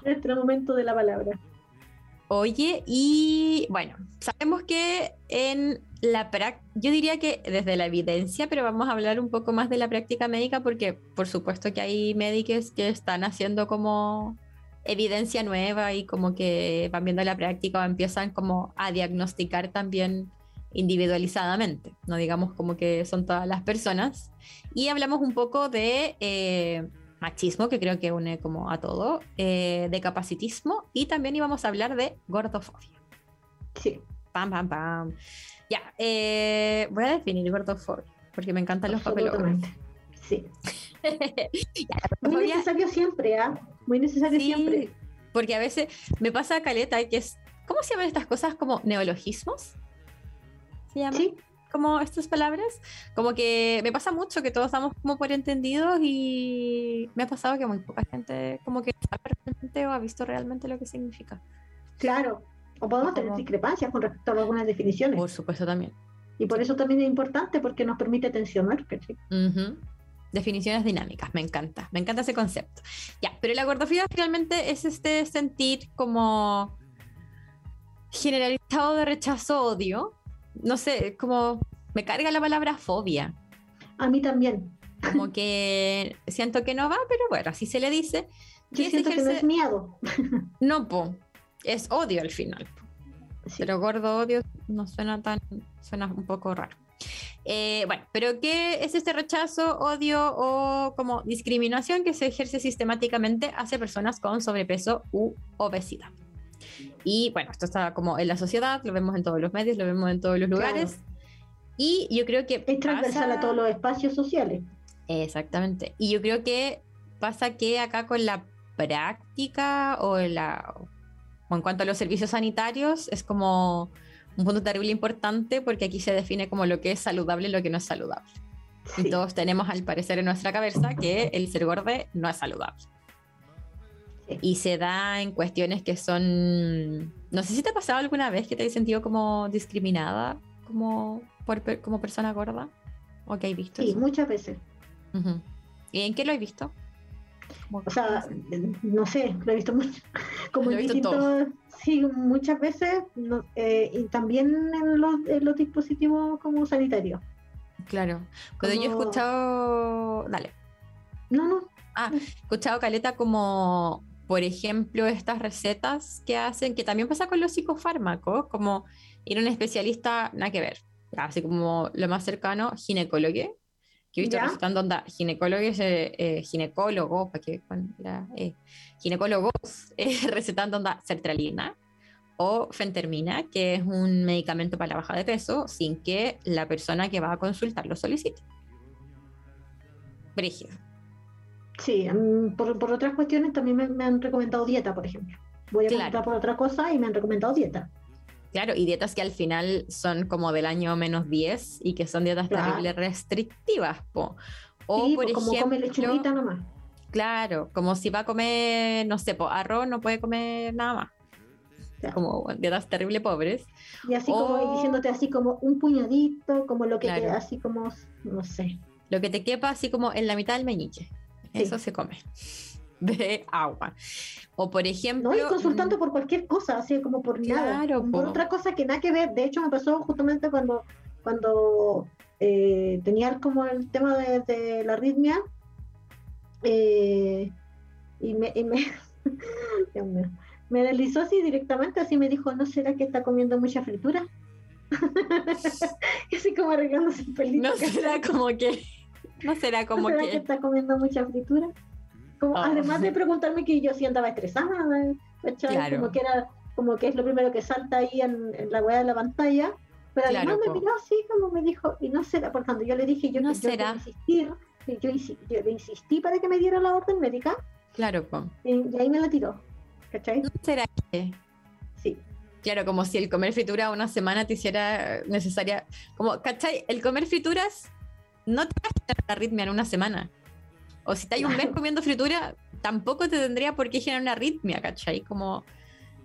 Nuestro momento de la palabra. Oye, y bueno, sabemos que en la yo diría que desde la evidencia, pero vamos a hablar un poco más de la práctica médica porque por supuesto que hay médicos que están haciendo como evidencia nueva y como que van viendo la práctica o empiezan como a diagnosticar también individualizadamente, no digamos como que son todas las personas. Y hablamos un poco de eh, machismo, que creo que une como a todo, eh, de capacitismo y también íbamos a hablar de gordofobia. Sí, Pam, pam, pam. Ya, eh, voy a definir gordofobia, porque me encantan los absolutamente. Sí. *laughs* Ya, la Muy necesario siempre, ¿ah? Muy necesario Sí, siempre. Porque a veces me pasa caleta que es, ¿cómo se llaman estas cosas? Como neologismos. ¿Se llaman? Sí, Como estas palabras. Como que me pasa mucho que todos damos como por entendidos y me ha pasado que muy poca gente como que sabe realmente o ha visto realmente lo que significa. claro. O podemos tener discrepancias con respecto a algunas definiciones. Por supuesto también. Y por eso también es importante porque nos permite tensionar. Definiciones dinámicas, me encanta, me encanta ese concepto. Ya, pero la gordofobia finalmente es este sentir como generalizado de rechazo, odio. No sé, como me carga la palabra fobia. A mí también. Como *laughs* que siento que no va, pero bueno, así se le dice. Yo siento que no ejerce- es miedo. No, po, es odio al final. Sí. Pero gordo odio no suena tan, suena un poco raro. Eh, bueno, pero ¿qué es este rechazo, odio o como discriminación que se ejerce sistemáticamente hacia personas con sobrepeso u obesidad? Y bueno, esto está como en la sociedad, lo vemos en todos los medios, lo vemos en todos los Claro. lugares. Y yo creo que... Es transversal a todos los espacios sociales. Exactamente. Y yo creo que pasa que acá con la práctica o la o en cuanto a los servicios sanitarios es como un punto terrible importante porque aquí se define como lo que es saludable y lo que no es saludable. Sí. Y todos tenemos al parecer en nuestra cabeza que el ser gordo no es saludable. Sí. Y se da en cuestiones que son... No sé si te ha pasado alguna vez que te has sentido como discriminada como, por, como persona gorda o que hay visto. Sí, eso? muchas veces. Ujú. ¿Y en qué lo he visto? O sea, no sé, lo he visto mucho. *laughs* Como Lo he visto distintos. Sí, muchas veces. no- eh, y también en los, en los dispositivos como sanitarios. claro. Cuando yo he escuchado, dale, No, no. he escuchado Caleta como, por ejemplo, estas recetas que hacen, que también pasa con los psicofármacos, como ir a un especialista, nada que ver, así como lo más cercano, ginecólogo, que he visto Ya. recetando onda, ginecólogos, eh, eh, ginecólogos, para que la, eh, ginecólogos *laughs* eh, recetando onda sertralina o fentermina, que es un medicamento para la baja de peso, sin que la persona que va a consultar lo solicite. Brígido. Sí, por, por otras cuestiones también me, me han recomendado dieta, por ejemplo. Voy a Claro. por otra cosa y me han recomendado dieta. Claro, y dietas que al final son como del año menos 10 y que son dietas Claro. terribles restrictivas. po. O sí, por como come ejemplo, lechuguita nomás. claro, como si va a comer, no sé, po, arroz no puede comer nada más. Como dietas terrible pobres. Y así como y O- diciéndote así como un puñadito, como lo que Claro. así como, no sé. Lo que te quepa así como en la mitad del meñique. Sí. Eso se come. *laughs* De agua. O por ejemplo. ¿no? Y consultando por cualquier cosa, así como por nada, Claro, por po. otra cosa que nada que ver. De hecho, me pasó justamente cuando, cuando eh, tenía como el tema de, de la arritmia eh, y me, y me, *laughs* Dios mío, me deslizó así directamente, así me dijo, ¿no será que está comiendo mucha fritura? *laughs* así como arreglándose el pelito. No será como que. No será ¿No como será que que. está comiendo mucha fritura? Como, Oh. Además de preguntarme que yo sí andaba estresada. Claro. Como que era, como que es lo primero que salta ahí en, en la weá de la pantalla. Pero Claro, además po. me miró así como me dijo, y no será, por cuando yo le dije, yo No yo quiero será. insistir, yo, yo le insistí para que me diera la orden médica, Claro, po. y, y ahí me la tiró, ¿cachai? No será que. Sí, Claro, como si el comer fritura una semana te hiciera necesaria. Como, ¿cachai? El comer frituras no te va a generar arritmia en una semana. O si estás un mes comiendo fritura, tampoco te tendría por qué generar una arritmia, ¿cachai? Como,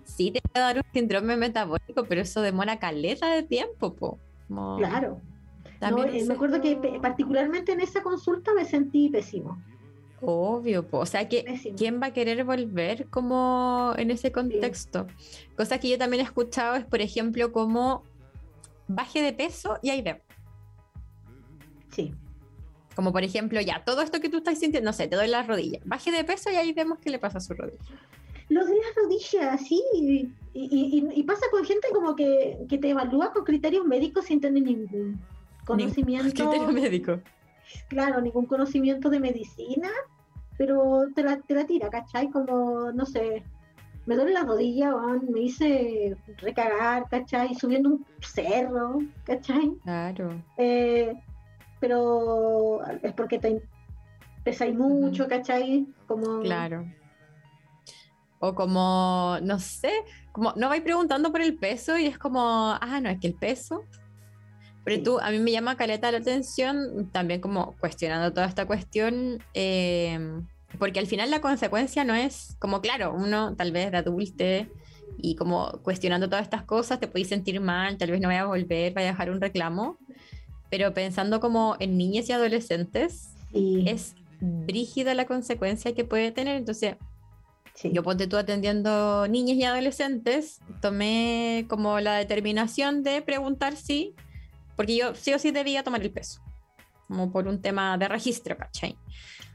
sí te va a dar un síndrome metabólico, pero eso demora caleta de tiempo, po. Como, claro. No, también eh, me acuerdo que particularmente en esa consulta me sentí pésimo. Obvio, po. o sea que Pésimo. ¿quién va a querer volver como en ese contexto? Cosas que yo también he escuchado es, por ejemplo, como baje de peso y ahí. Sí, Como por ejemplo, ya, todo esto que tú estás sintiendo, no sé, te doy las rodillas. Baje de peso y ahí vemos qué le pasa a su rodilla. Los de las rodillas, sí. Y, y- y- y pasa con gente como que, que te evalúa con criterios médicos sin tener ningún conocimiento. Criterio médico. Claro, ningún conocimiento de medicina, pero te la, te la tira, ¿cachai? Como, no sé, me duele la rodilla, me hice recagar, ¿cachai? Subiendo un cerro, ¿cachai? Claro. Eh, pero es porque te pesáis mucho, ¿cachai? Como, Claro. O como, no sé, como no vais preguntando por el peso y es como, ah, no, es que el peso. Pero Sí. tú, a mí me llama caleta la atención, también como cuestionando toda esta cuestión, eh, porque al final la consecuencia no es, como claro, uno tal vez de adulte y como cuestionando todas estas cosas, te podéis sentir mal, tal vez no vaya a volver, vaya a dejar un reclamo, pero pensando como en niñas y adolescentes, Sí, es brígida la consecuencia que puede tener, entonces sí. yo ponte tú atendiendo niñas y adolescentes, tomé como la determinación de preguntar si, porque yo sí o sí debía tomar el peso, como por un tema de registro, ¿cachai?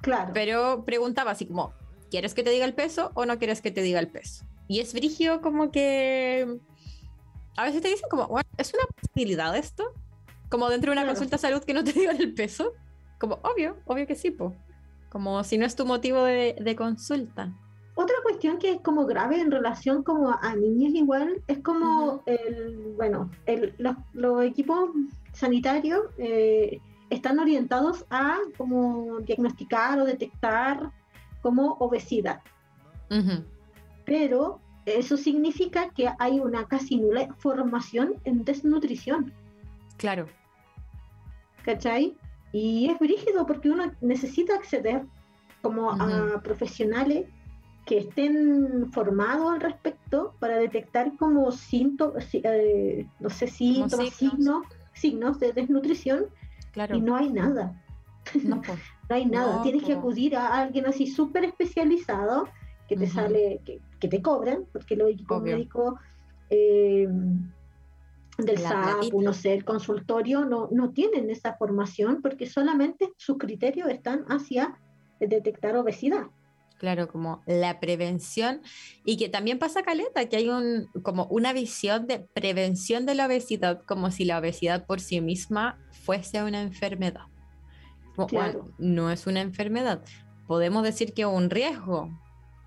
claro. Pero preguntaba así como, ¿quieres que te diga el peso o no quieres que te diga el peso? Y es brígido como que a veces te dicen como, "Bueno, ¿es una posibilidad esto? Como dentro de una Claro. consulta de salud que no te *laughs* digan el peso. Como, obvio, obvio que sí, po. Como si no es tu motivo de, de consulta. Otra cuestión que es como grave en relación como a niños igual es como el, bueno, el- los, los equipos sanitarios eh, están orientados a como diagnosticar o detectar como obesidad, pero eso significa que hay una casi nula formación en desnutrición, Claro, ¿cachai? Y es brígido porque uno necesita acceder como a profesionales que estén formados al respecto para detectar como síntomas, no sé, síntomas, signos. signos, signos de desnutrición claro. y no hay nada, No, *laughs* hay nada. No, Tienes que acudir a alguien así súper especializado que te sale, que, que te cobran, porque los equipos médicos eh, del SAP, no sé, el consultorio, no, no tienen esa formación porque solamente sus criterios están hacia detectar obesidad. Claro, como la prevención y que también pasa caleta, que hay un como una visión de prevención de la obesidad, como si la obesidad por sí misma fuese una enfermedad. Claro. bueno, no es una enfermedad. Podemos decir que es un riesgo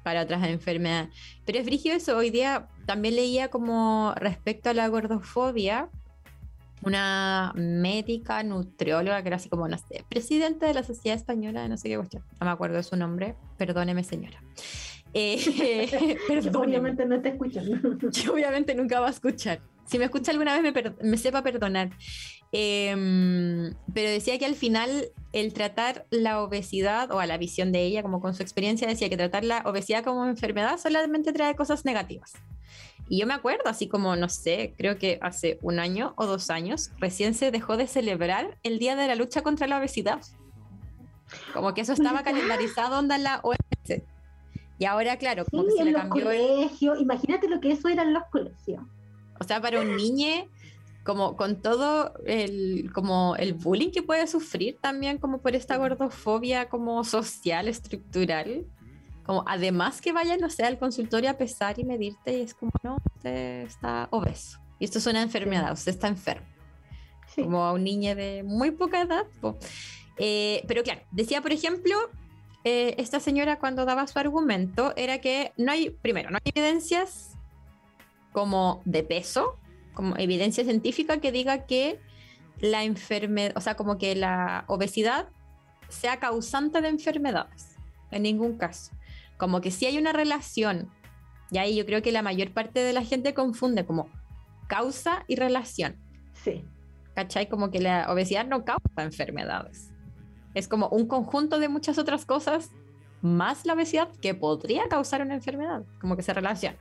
para otras enfermedades, pero es brígido eso. Hoy día también leía como respecto a la gordofobia, una médica nutrióloga que era así como, no sé, presidenta de la Sociedad Española de no sé qué cuestión, no me acuerdo de su nombre, perdóneme señora. *laughs* Eh, *laughs* obviamente no está escuchando. *laughs* que obviamente nunca va a escuchar. Si me escucha alguna vez me, me sepa perdonar. Em, pero decía que al final el tratar la obesidad, o a la visión de ella, como con su experiencia, decía que tratar la obesidad como enfermedad solamente trae cosas negativas. Y yo me acuerdo, así como, no sé, creo que hace un año o dos años, recién se dejó de celebrar el Día de la Lucha contra la Obesidad. Como que eso estaba calendarizado onda en la OMS. Y ahora, claro, como Sí, que se en le los cambió el- colegios. Imagínate lo que eso era en los colegios. O sea, para un niño, como con todo el, como el bullying que puede sufrir también, como por esta gordofobia como social, estructural, como además que vaya, no sé, al consultorio a pesar y medirte y es como, no, usted está obeso. Y esto es una enfermedad, usted está enfermo. Sí. Como a un niño de muy poca edad. Eh, pero claro, decía, por ejemplo, eh, esta señora cuando daba su argumento era que no hay, primero, no hay evidencias como de peso, como evidencia científica que diga que la enfermedad, o sea, como que la obesidad sea causante de enfermedades, en ningún caso. Como que sí hay una relación, y ahí yo creo que la mayor parte de la gente confunde como causa y relación. Sí. ¿Cachai? Como que la obesidad no causa enfermedades. Es como un conjunto de muchas otras cosas más la obesidad que podría causar una enfermedad, como que se relaciona.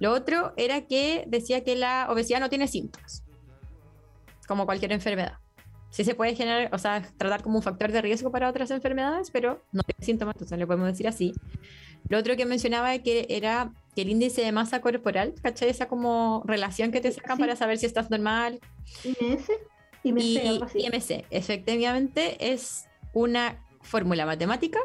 Lo otro era que decía que la obesidad no tiene síntomas, como cualquier enfermedad. Sí se puede generar, o sea, tratar como un factor de riesgo para otras enfermedades, pero no tiene síntomas, entonces le podemos decir así. Lo otro que mencionaba que era que el índice de masa corporal, ¿cachai? Esa como relación que te sacan Sí. para saber si estás normal, IMS. IMS, y algo así. IMC, efectivamente, es una fórmula matemática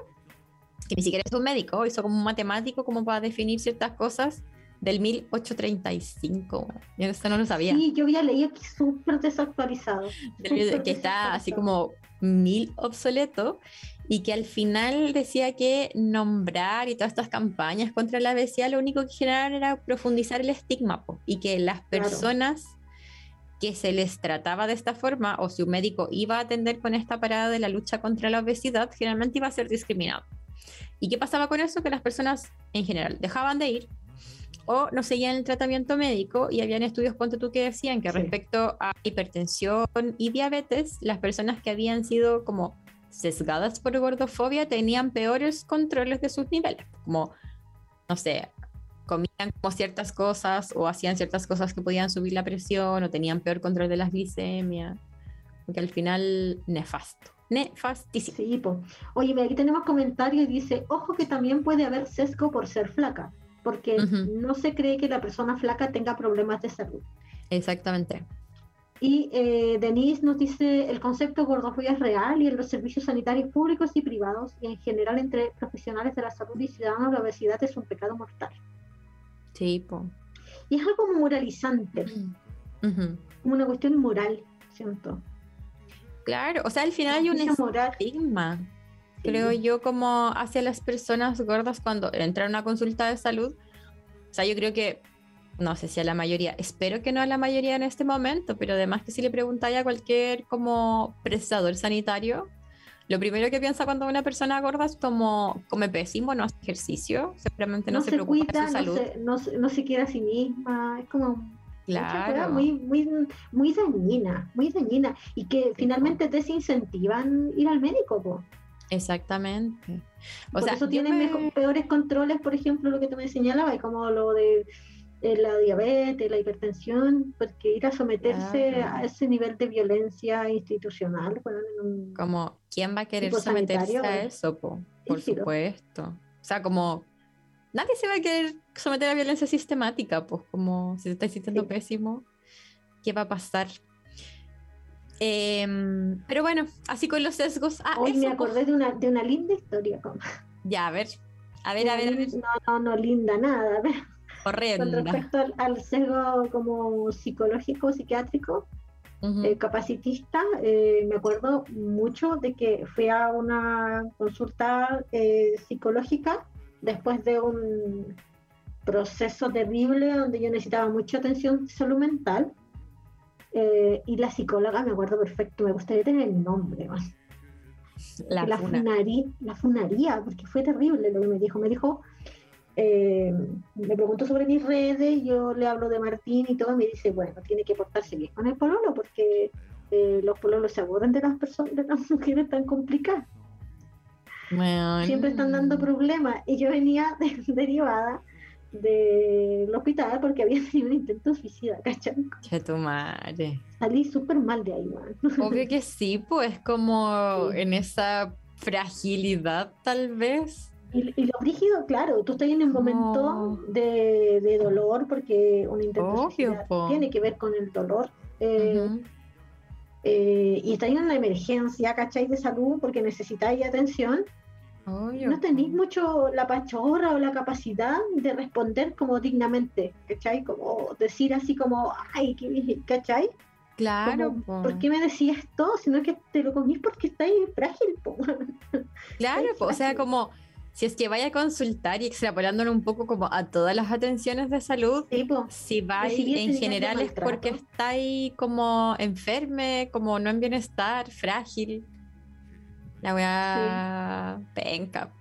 que ni siquiera es un médico, hizo como un matemático como para definir ciertas cosas del 1835. bueno, Yo esto no lo sabía. Sí, yo había leído que es súper desactualizado. Súper que está así como mil obsoleto y que al final decía que nombrar y todas estas campañas contra la obesidad lo único que generaron era profundizar el estigma po, y que las Claro. personas que se les trataba de esta forma o si un médico iba a atender con esta parada de la lucha contra la obesidad, generalmente iba a ser discriminado. ¿Y qué pasaba con eso? Que las personas en general dejaban de ir o no seguían el tratamiento médico y habían estudios, ponte tú, que decían que Sí. respecto a hipertensión y diabetes, las personas que habían sido como sesgadas por gordofobia tenían peores controles de sus niveles, como, no sé, comían como ciertas cosas o hacían ciertas cosas que podían subir la presión o tenían peor control de las glicemias, porque al final nefasto, nefastísimo. Sí, po. Oye, mira, aquí tenemos comentarios y dice, ojo que también puede haber sesgo por ser flaca, porque no se cree que la persona flaca tenga problemas de salud. Exactamente. Y eh, Denise nos dice, el concepto de gordofobia es real y en los servicios sanitarios públicos y privados y en general entre profesionales de la salud y ciudadanos la obesidad es un pecado mortal. Sí, po. Y es algo moralizante, como una cuestión moral, siento. Claro, o sea, al final hay un moral. Sí. creo yo, como hacia las personas gordas cuando entran a una consulta de salud. O sea, yo creo que, no sé si a la mayoría, espero que no a la mayoría en este momento, pero además que si le preguntáis a cualquier como prestador sanitario, lo primero que piensa cuando una persona gorda es como come pésimo, no hace ejercicio, seguramente no, No se, se preocupa de cuida, su no salud. no, se- no se quiere a sí misma, es como Claro. muy, muy, muy dañina, muy dañina, y que finalmente desincentivan ir al médico, po. Exactamente. O por sea, eso tienen me- peores controles, por ejemplo, lo que tú me señalabas, como lo de eh, la diabetes, la hipertensión, porque ir a someterse Claro. a ese nivel de violencia institucional, bueno, en un- como, ¿quién va a querer someterse a eso? po? Por rígido. supuesto. O sea, como, nadie se va a querer someter a violencia sistemática, pues como si te estás sintiendo Sí. pésimo, ¿qué va a pasar? Em, pero bueno, así con los sesgos. Ah, Hoy me eso, acordé de una, de una linda historia. como- Ya, a ver. A ver, a ver, a ver. No, no, no, linda nada. *laughs* Con Horrenda. respecto al, al sesgo como psicológico, psiquiátrico, Ujú. eh, capacitista, eh, me acuerdo mucho de que fui a una consulta eh, psicológica después de un proceso terrible donde yo necesitaba mucha atención salud mental. Eh, y la psicóloga, me acuerdo perfecto, me gustaría tener el nombre, ¿no? La la, funa. la funaría, porque fue terrible lo que me dijo. Me dijo, eh, me preguntó sobre mis redes, yo le hablo de Martín y todo, y me dice, bueno, tiene que portarse bien con el pololo, porque eh, los pololos se aburren de las personas, de las *laughs* mujeres tan complicadas. Siempre están dando problemas. Y yo venía de- *laughs* derivada del hospital porque había *laughs* tenido un intento suicida, ¿cachai? Que tu madre. Salí súper mal de ahí, weón. *laughs* Obvio que sí, pues como Sí. en esa fragilidad tal vez. Y, y lo rígido, claro, tú estás en un momento No. de, de dolor porque un intento Obvio, suicida po. tiene que ver con el dolor. eh, Ujú. eh, y estáis en una emergencia, ¿cachai? De salud porque necesitáis atención. Obvio, No tenéis mucho la pachorra o la capacidad de responder como dignamente, ¿cachai? Como decir así como, ay, qué, ¿cachai? Claro, Como, po. ¿Por qué me decías esto? Sino que te lo comís porque estáis frágil, po. *laughs* Claro, po, o sea, como si es que vaya a consultar y extrapolándolo un poco como a todas las atenciones de salud, Sí, si vais Recibí en general es porque estáis como enferme, como no en bienestar, frágil. La weá penca.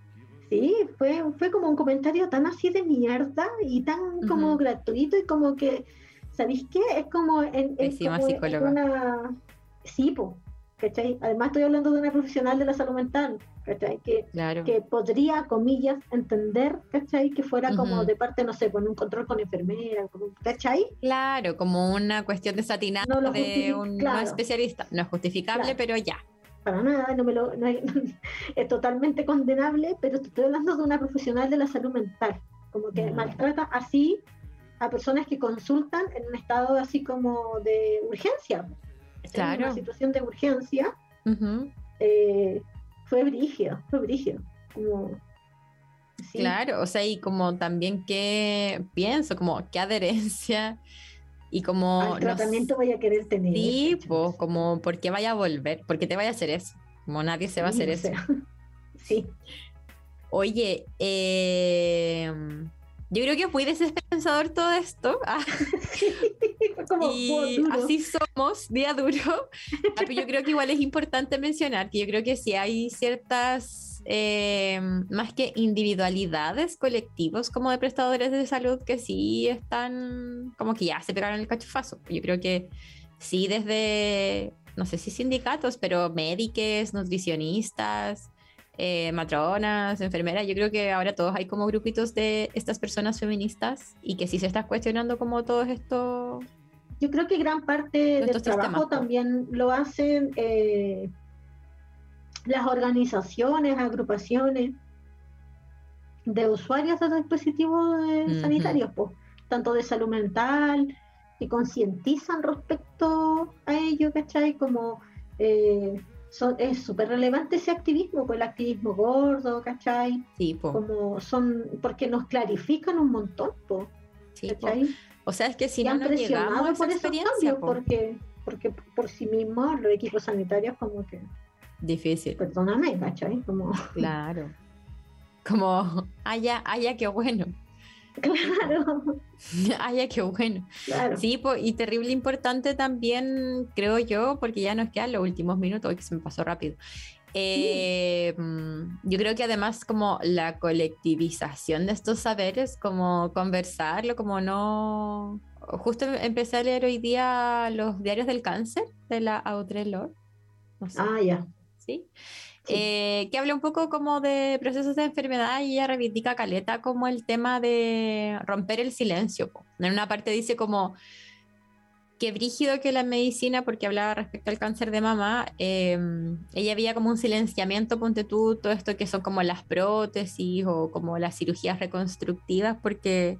Sí, fue, fue como un comentario tan así de mierda y tan como Ujú. gratuito y como que, ¿sabéis qué? Es como en, es como en psicóloga. una... Sí, po, ¿cachai? Además estoy hablando de una profesional de la salud mental, ¿cachai? Que, Claro. que podría, comillas, entender, ¿cachai? Que fuera como Ujú. de parte, no sé, con un control con enfermera, ¿cachai? Claro, como una cuestión desatinada No de un no claro. especialista. No es justificable, Claro. pero ya. Para nada, no me lo, no hay- *laughs* es totalmente condenable, pero te estoy hablando de una profesional de la salud mental, como que maltrata así a personas que consultan en un estado así como de urgencia. En Claro. una situación de urgencia, eh, fue brígido, fue brígido. Como, sí, Claro, o sea, y como también que pienso, como qué adherencia y como... al no tratamiento voy a querer tener. Sí, ¿cachai? pues como, ¿por qué vaya a volver? ¿Por qué te vaya a hacer eso? Como nadie se va a Sí, hacer o eso. sea, *laughs* sí, Oye, eh, yo creo que fui desesperanzador todo esto. ah, *laughs* como y duro. así somos, día duro. Ah, pero yo creo que igual es importante mencionar que yo creo que sí hay ciertas, eh, más que individualidades, colectivos como de prestadores de salud que sí están, como que ya se pegaron el cachufazo. Yo creo que sí desde, no sé si sindicatos, pero médicos, nutricionistas. eh, matronas, enfermeras, yo creo que ahora todos hay como grupitos de estas personas feministas y que sí se está cuestionando como todo esto Yo creo que gran parte del trabajo sistemas, po. también lo hacen eh, las organizaciones, agrupaciones de usuarios de dispositivos eh, sanitarios, po, tanto de salud mental, que concientizan respecto a ello, ¿cachai? Como eh, son- es súper relevante ese activismo, pues el activismo gordo, ¿cachai? Sí, po, Como son, porque nos clarifican un montón, po, sí. O sea, es que si no han nos llegamos a esa por experiencia, cambios, po. porque, porque por sí mismos los equipos sanitarios como que, Difícil, perdóname, ¿cachai? Como, claro. Como, haya, haya, qué bueno. *laughs* claro, *laughs* haya, qué bueno. claro. Sí, y terrible importante también, creo yo, porque ya nos quedan los últimos minutos, hoy que se me pasó rápido. Eh, mm, yo creo que además como la colectivización de estos saberes, como conversarlo, como no... Justo empecé a leer hoy día los diarios del cáncer de la Audre Lorde. No sé, Ah, ya. ¿Sí? Sí. Eh, que habla un poco como de procesos de enfermedad y ella reivindica Caleta como el tema de romper el silencio. po. En una parte dice como que brígido que la medicina, porque hablaba respecto al cáncer de mama, eh, ella había como un silenciamiento, ponte tú, todo esto que son como las prótesis o como las cirugías reconstructivas, porque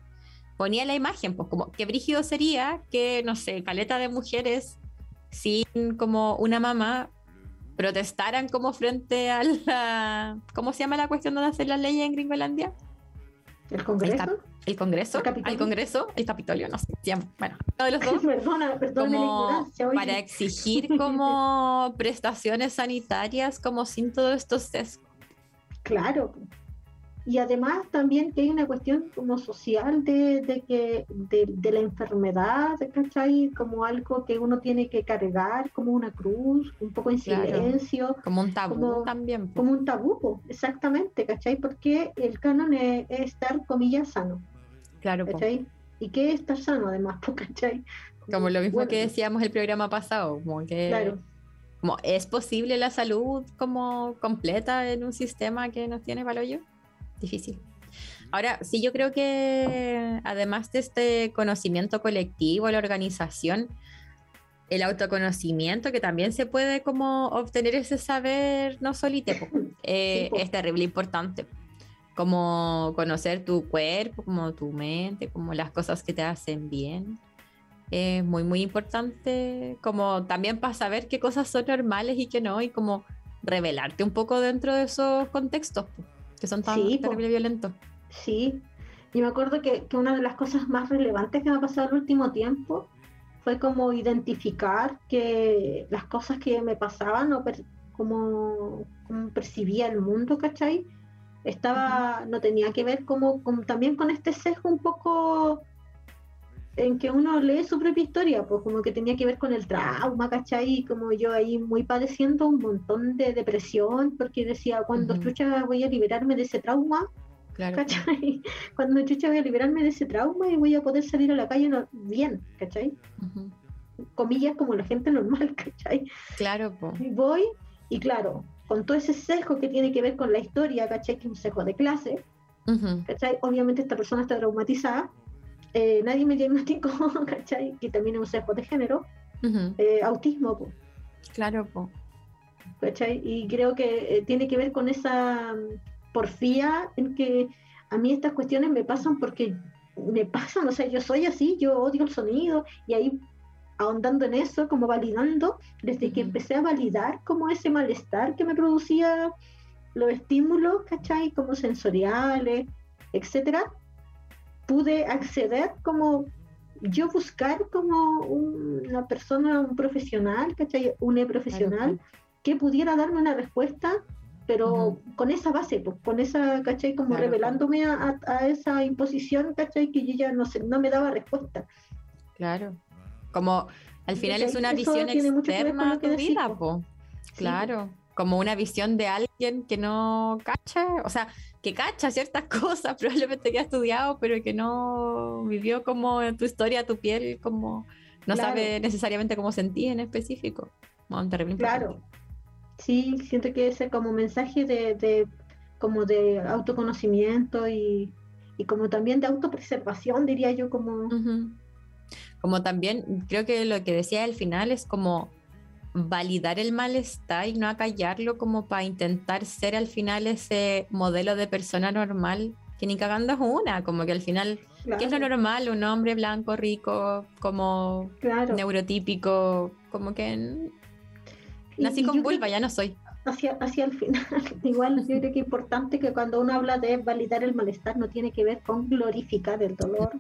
ponía la imagen, pues como que brígido sería que, no sé, caleta de mujeres sin como una mamá protestaran como frente a la... ¿Cómo se llama la cuestión donde hacen las leyes en Gringolandia? ¿El Congreso? ¿El Congreso? ¿El Congreso? ¿El Capitolio? No sé. Bueno, uno de los dos. perdona, perdona como para exigir como prestaciones sanitarias como sin todos estos sesgos. Claro. Y además también que hay una cuestión como social de, de que de, de la enfermedad, ¿cachai? Como algo que uno tiene que cargar como una cruz, un poco en Claro. silencio, Como un tabú Como- también. como un tabú, exactamente, ¿cachai? Porque el canon es, es estar, comillas, sano, Claro, po. ¿cachai? ¿Y qué es estar sano además, ¿cachai? como lo mismo Bueno, que decíamos el programa pasado, como que Claro, como es posible la salud como completa en un sistema que nos tiene para hoyo. Difícil. Ahora, sí, yo creo que además de este conocimiento colectivo, la organización, el autoconocimiento, que también se puede como obtener ese saber no solito, eh, es terrible importante. Como conocer tu cuerpo, como tu mente, como las cosas que te hacen bien. Es muy, muy importante, como también para saber qué cosas son normales y qué no, y como revelarte un poco dentro de esos contextos que son tan Sí, terrible violentos. Sí, y me acuerdo que, que una de las cosas más relevantes que me ha pasado el último tiempo fue como identificar que las cosas que me pasaban o per- como, como percibía el mundo, ¿cachai? Estaba, no tenía que ver como, con- también con este sesgo un poco en que uno lee su propia historia, pues como que tenía que ver con el trauma, ¿cachai? Como yo ahí muy padeciendo un montón de depresión, porque decía, cuando Ujú. chucha voy a liberarme de ese trauma, Claro. ¿cachai? *laughs* Cuando chucha voy a liberarme de ese trauma y voy a poder salir a la calle no- bien, ¿cachai? Ujú. Comillas como la gente normal, *laughs* ¿cachai? Claro, po. Y voy, y claro, con todo ese sesgo que tiene que ver con la historia, ¿cachai? Que es un sesgo de clase, Ujú. ¿cachai? Obviamente esta persona está traumatizada, eh, nadie me diagnosticó, *laughs* ¿cachai? Que también es un sesgo de género, eh, autismo, po, Claro, po. ¿cachai? Y creo que eh, tiene que ver con esa mm, porfía en que a mí estas cuestiones me pasan porque me pasan, o sea, yo soy así, yo odio el sonido y ahí ahondando en eso, como validando, desde que empecé a validar como ese malestar que me producía los estímulos, ¿cachai? Como sensoriales, etcétera, pude acceder como yo buscar como un- una persona, un profesional, ¿cachai? Un profesional que pudiera darme una respuesta, pero Ujú. con esa base, pues, con esa, ¿cachai? Como Claro, revelándome a, a- a esa imposición, ¿cachai? Que yo ya no sé, no me daba respuesta. Claro. Como al final es una visión externa que tu vida, po. po. Sí, Claro. Como una visión de alguien que no cacha, o sea, que cacha ciertas *laughs* cosas, probablemente que ha estudiado, pero que no vivió como en tu historia, tu piel, como no Claro. sabe necesariamente cómo sentí en específico. Bueno, terrible Claro. importante. Sí, siento que ese como mensaje de, de- como de autoconocimiento y, y como también de autopreservación, diría yo, como. Como también creo que lo que decía al final es como validar el malestar y no acallarlo como para intentar ser al final ese modelo de persona normal que ni cagando es una, como que al final, ¿qué es lo claro, normal? Un hombre blanco, rico, como claro. neurotípico, como que nací y con vulva, ya no soy. hacia, hacia el final, *laughs* igual yo creo que es importante que cuando uno habla de validar el malestar no tiene que ver con glorificar el dolor,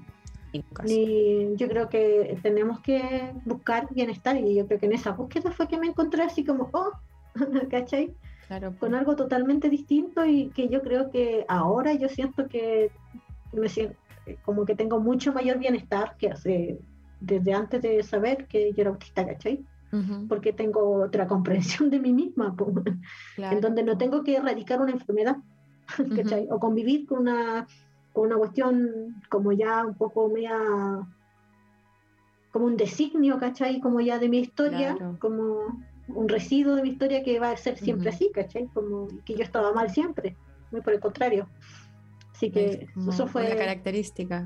ni yo creo que tenemos que buscar bienestar y yo creo que en esa búsqueda fue que me encontré así como, oh, *laughs* ¿cachai? Claro. Con algo totalmente distinto y que yo creo que ahora yo siento que me siento como que tengo mucho mayor bienestar que hace desde antes de saber que yo era autista, ¿cachai? Porque tengo otra comprensión de mí misma, claro, en donde no tengo que erradicar una enfermedad, ¿cachai? O convivir con una, con una cuestión como ya un poco media, como un designio, ¿cachai? Como ya de mi historia, Claro. como un residuo de mi historia que va a ser siempre así, ¿cachai? Como que yo estaba mal siempre, muy por el contrario. Así que Es eso una fue... característica.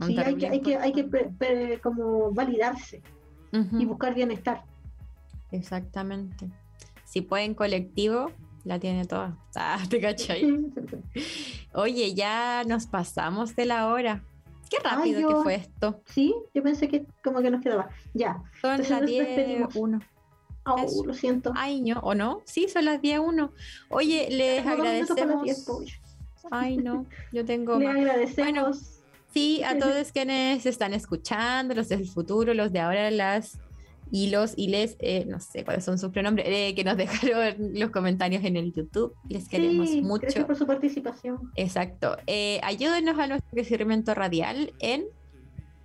un Sí, hay que, hay que, hay que pre- pre- como validarse y buscar bienestar. Exactamente. Si puede en colectivo, la tiene toda. Ah, *laughs* ¿te cachai? Oye, ya nos pasamos de la hora. Qué rápido yo- que fue esto. Sí, yo pensé que como que nos quedaba. Ya. Son Entonces las nos 10 despedimos. uno. Oh, Eso. lo siento. Ay, no, ¿o no? Sí, son las 10 uno. Oye, les diez, agradecemos. Ay, no, yo tengo Le más. agradecemos. Sí, a todos quienes están escuchando, los del futuro, los de ahora, las y los y les, eh, no sé cuáles son sus pronombres, eh, que nos *laughs* dejaron los comentarios en el YouTube. Les queremos sí, mucho. gracias por su participación. Exacto. Eh, ayúdenos a nuestro crecimiento radial en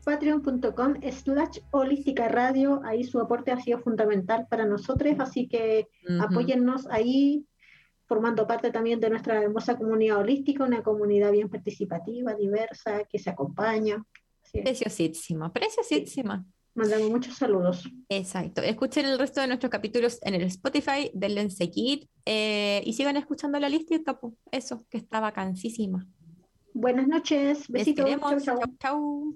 Patreon.com slash holística radio. Ahí su aporte ha sido fundamental para nosotros, así que Ujú. apóyennos ahí, formando parte también de nuestra hermosa comunidad holística, una comunidad bien participativa, diversa, que se acompaña. Preciosísima, preciosísima. Mandamos muchos saludos. Exacto. Escuchen el resto de nuestros capítulos en el Spotify, denle en seguir eh, y sigan escuchando la lista. Eso, que está vacancísima. Buenas noches. Besitos. chau. Chau, chau.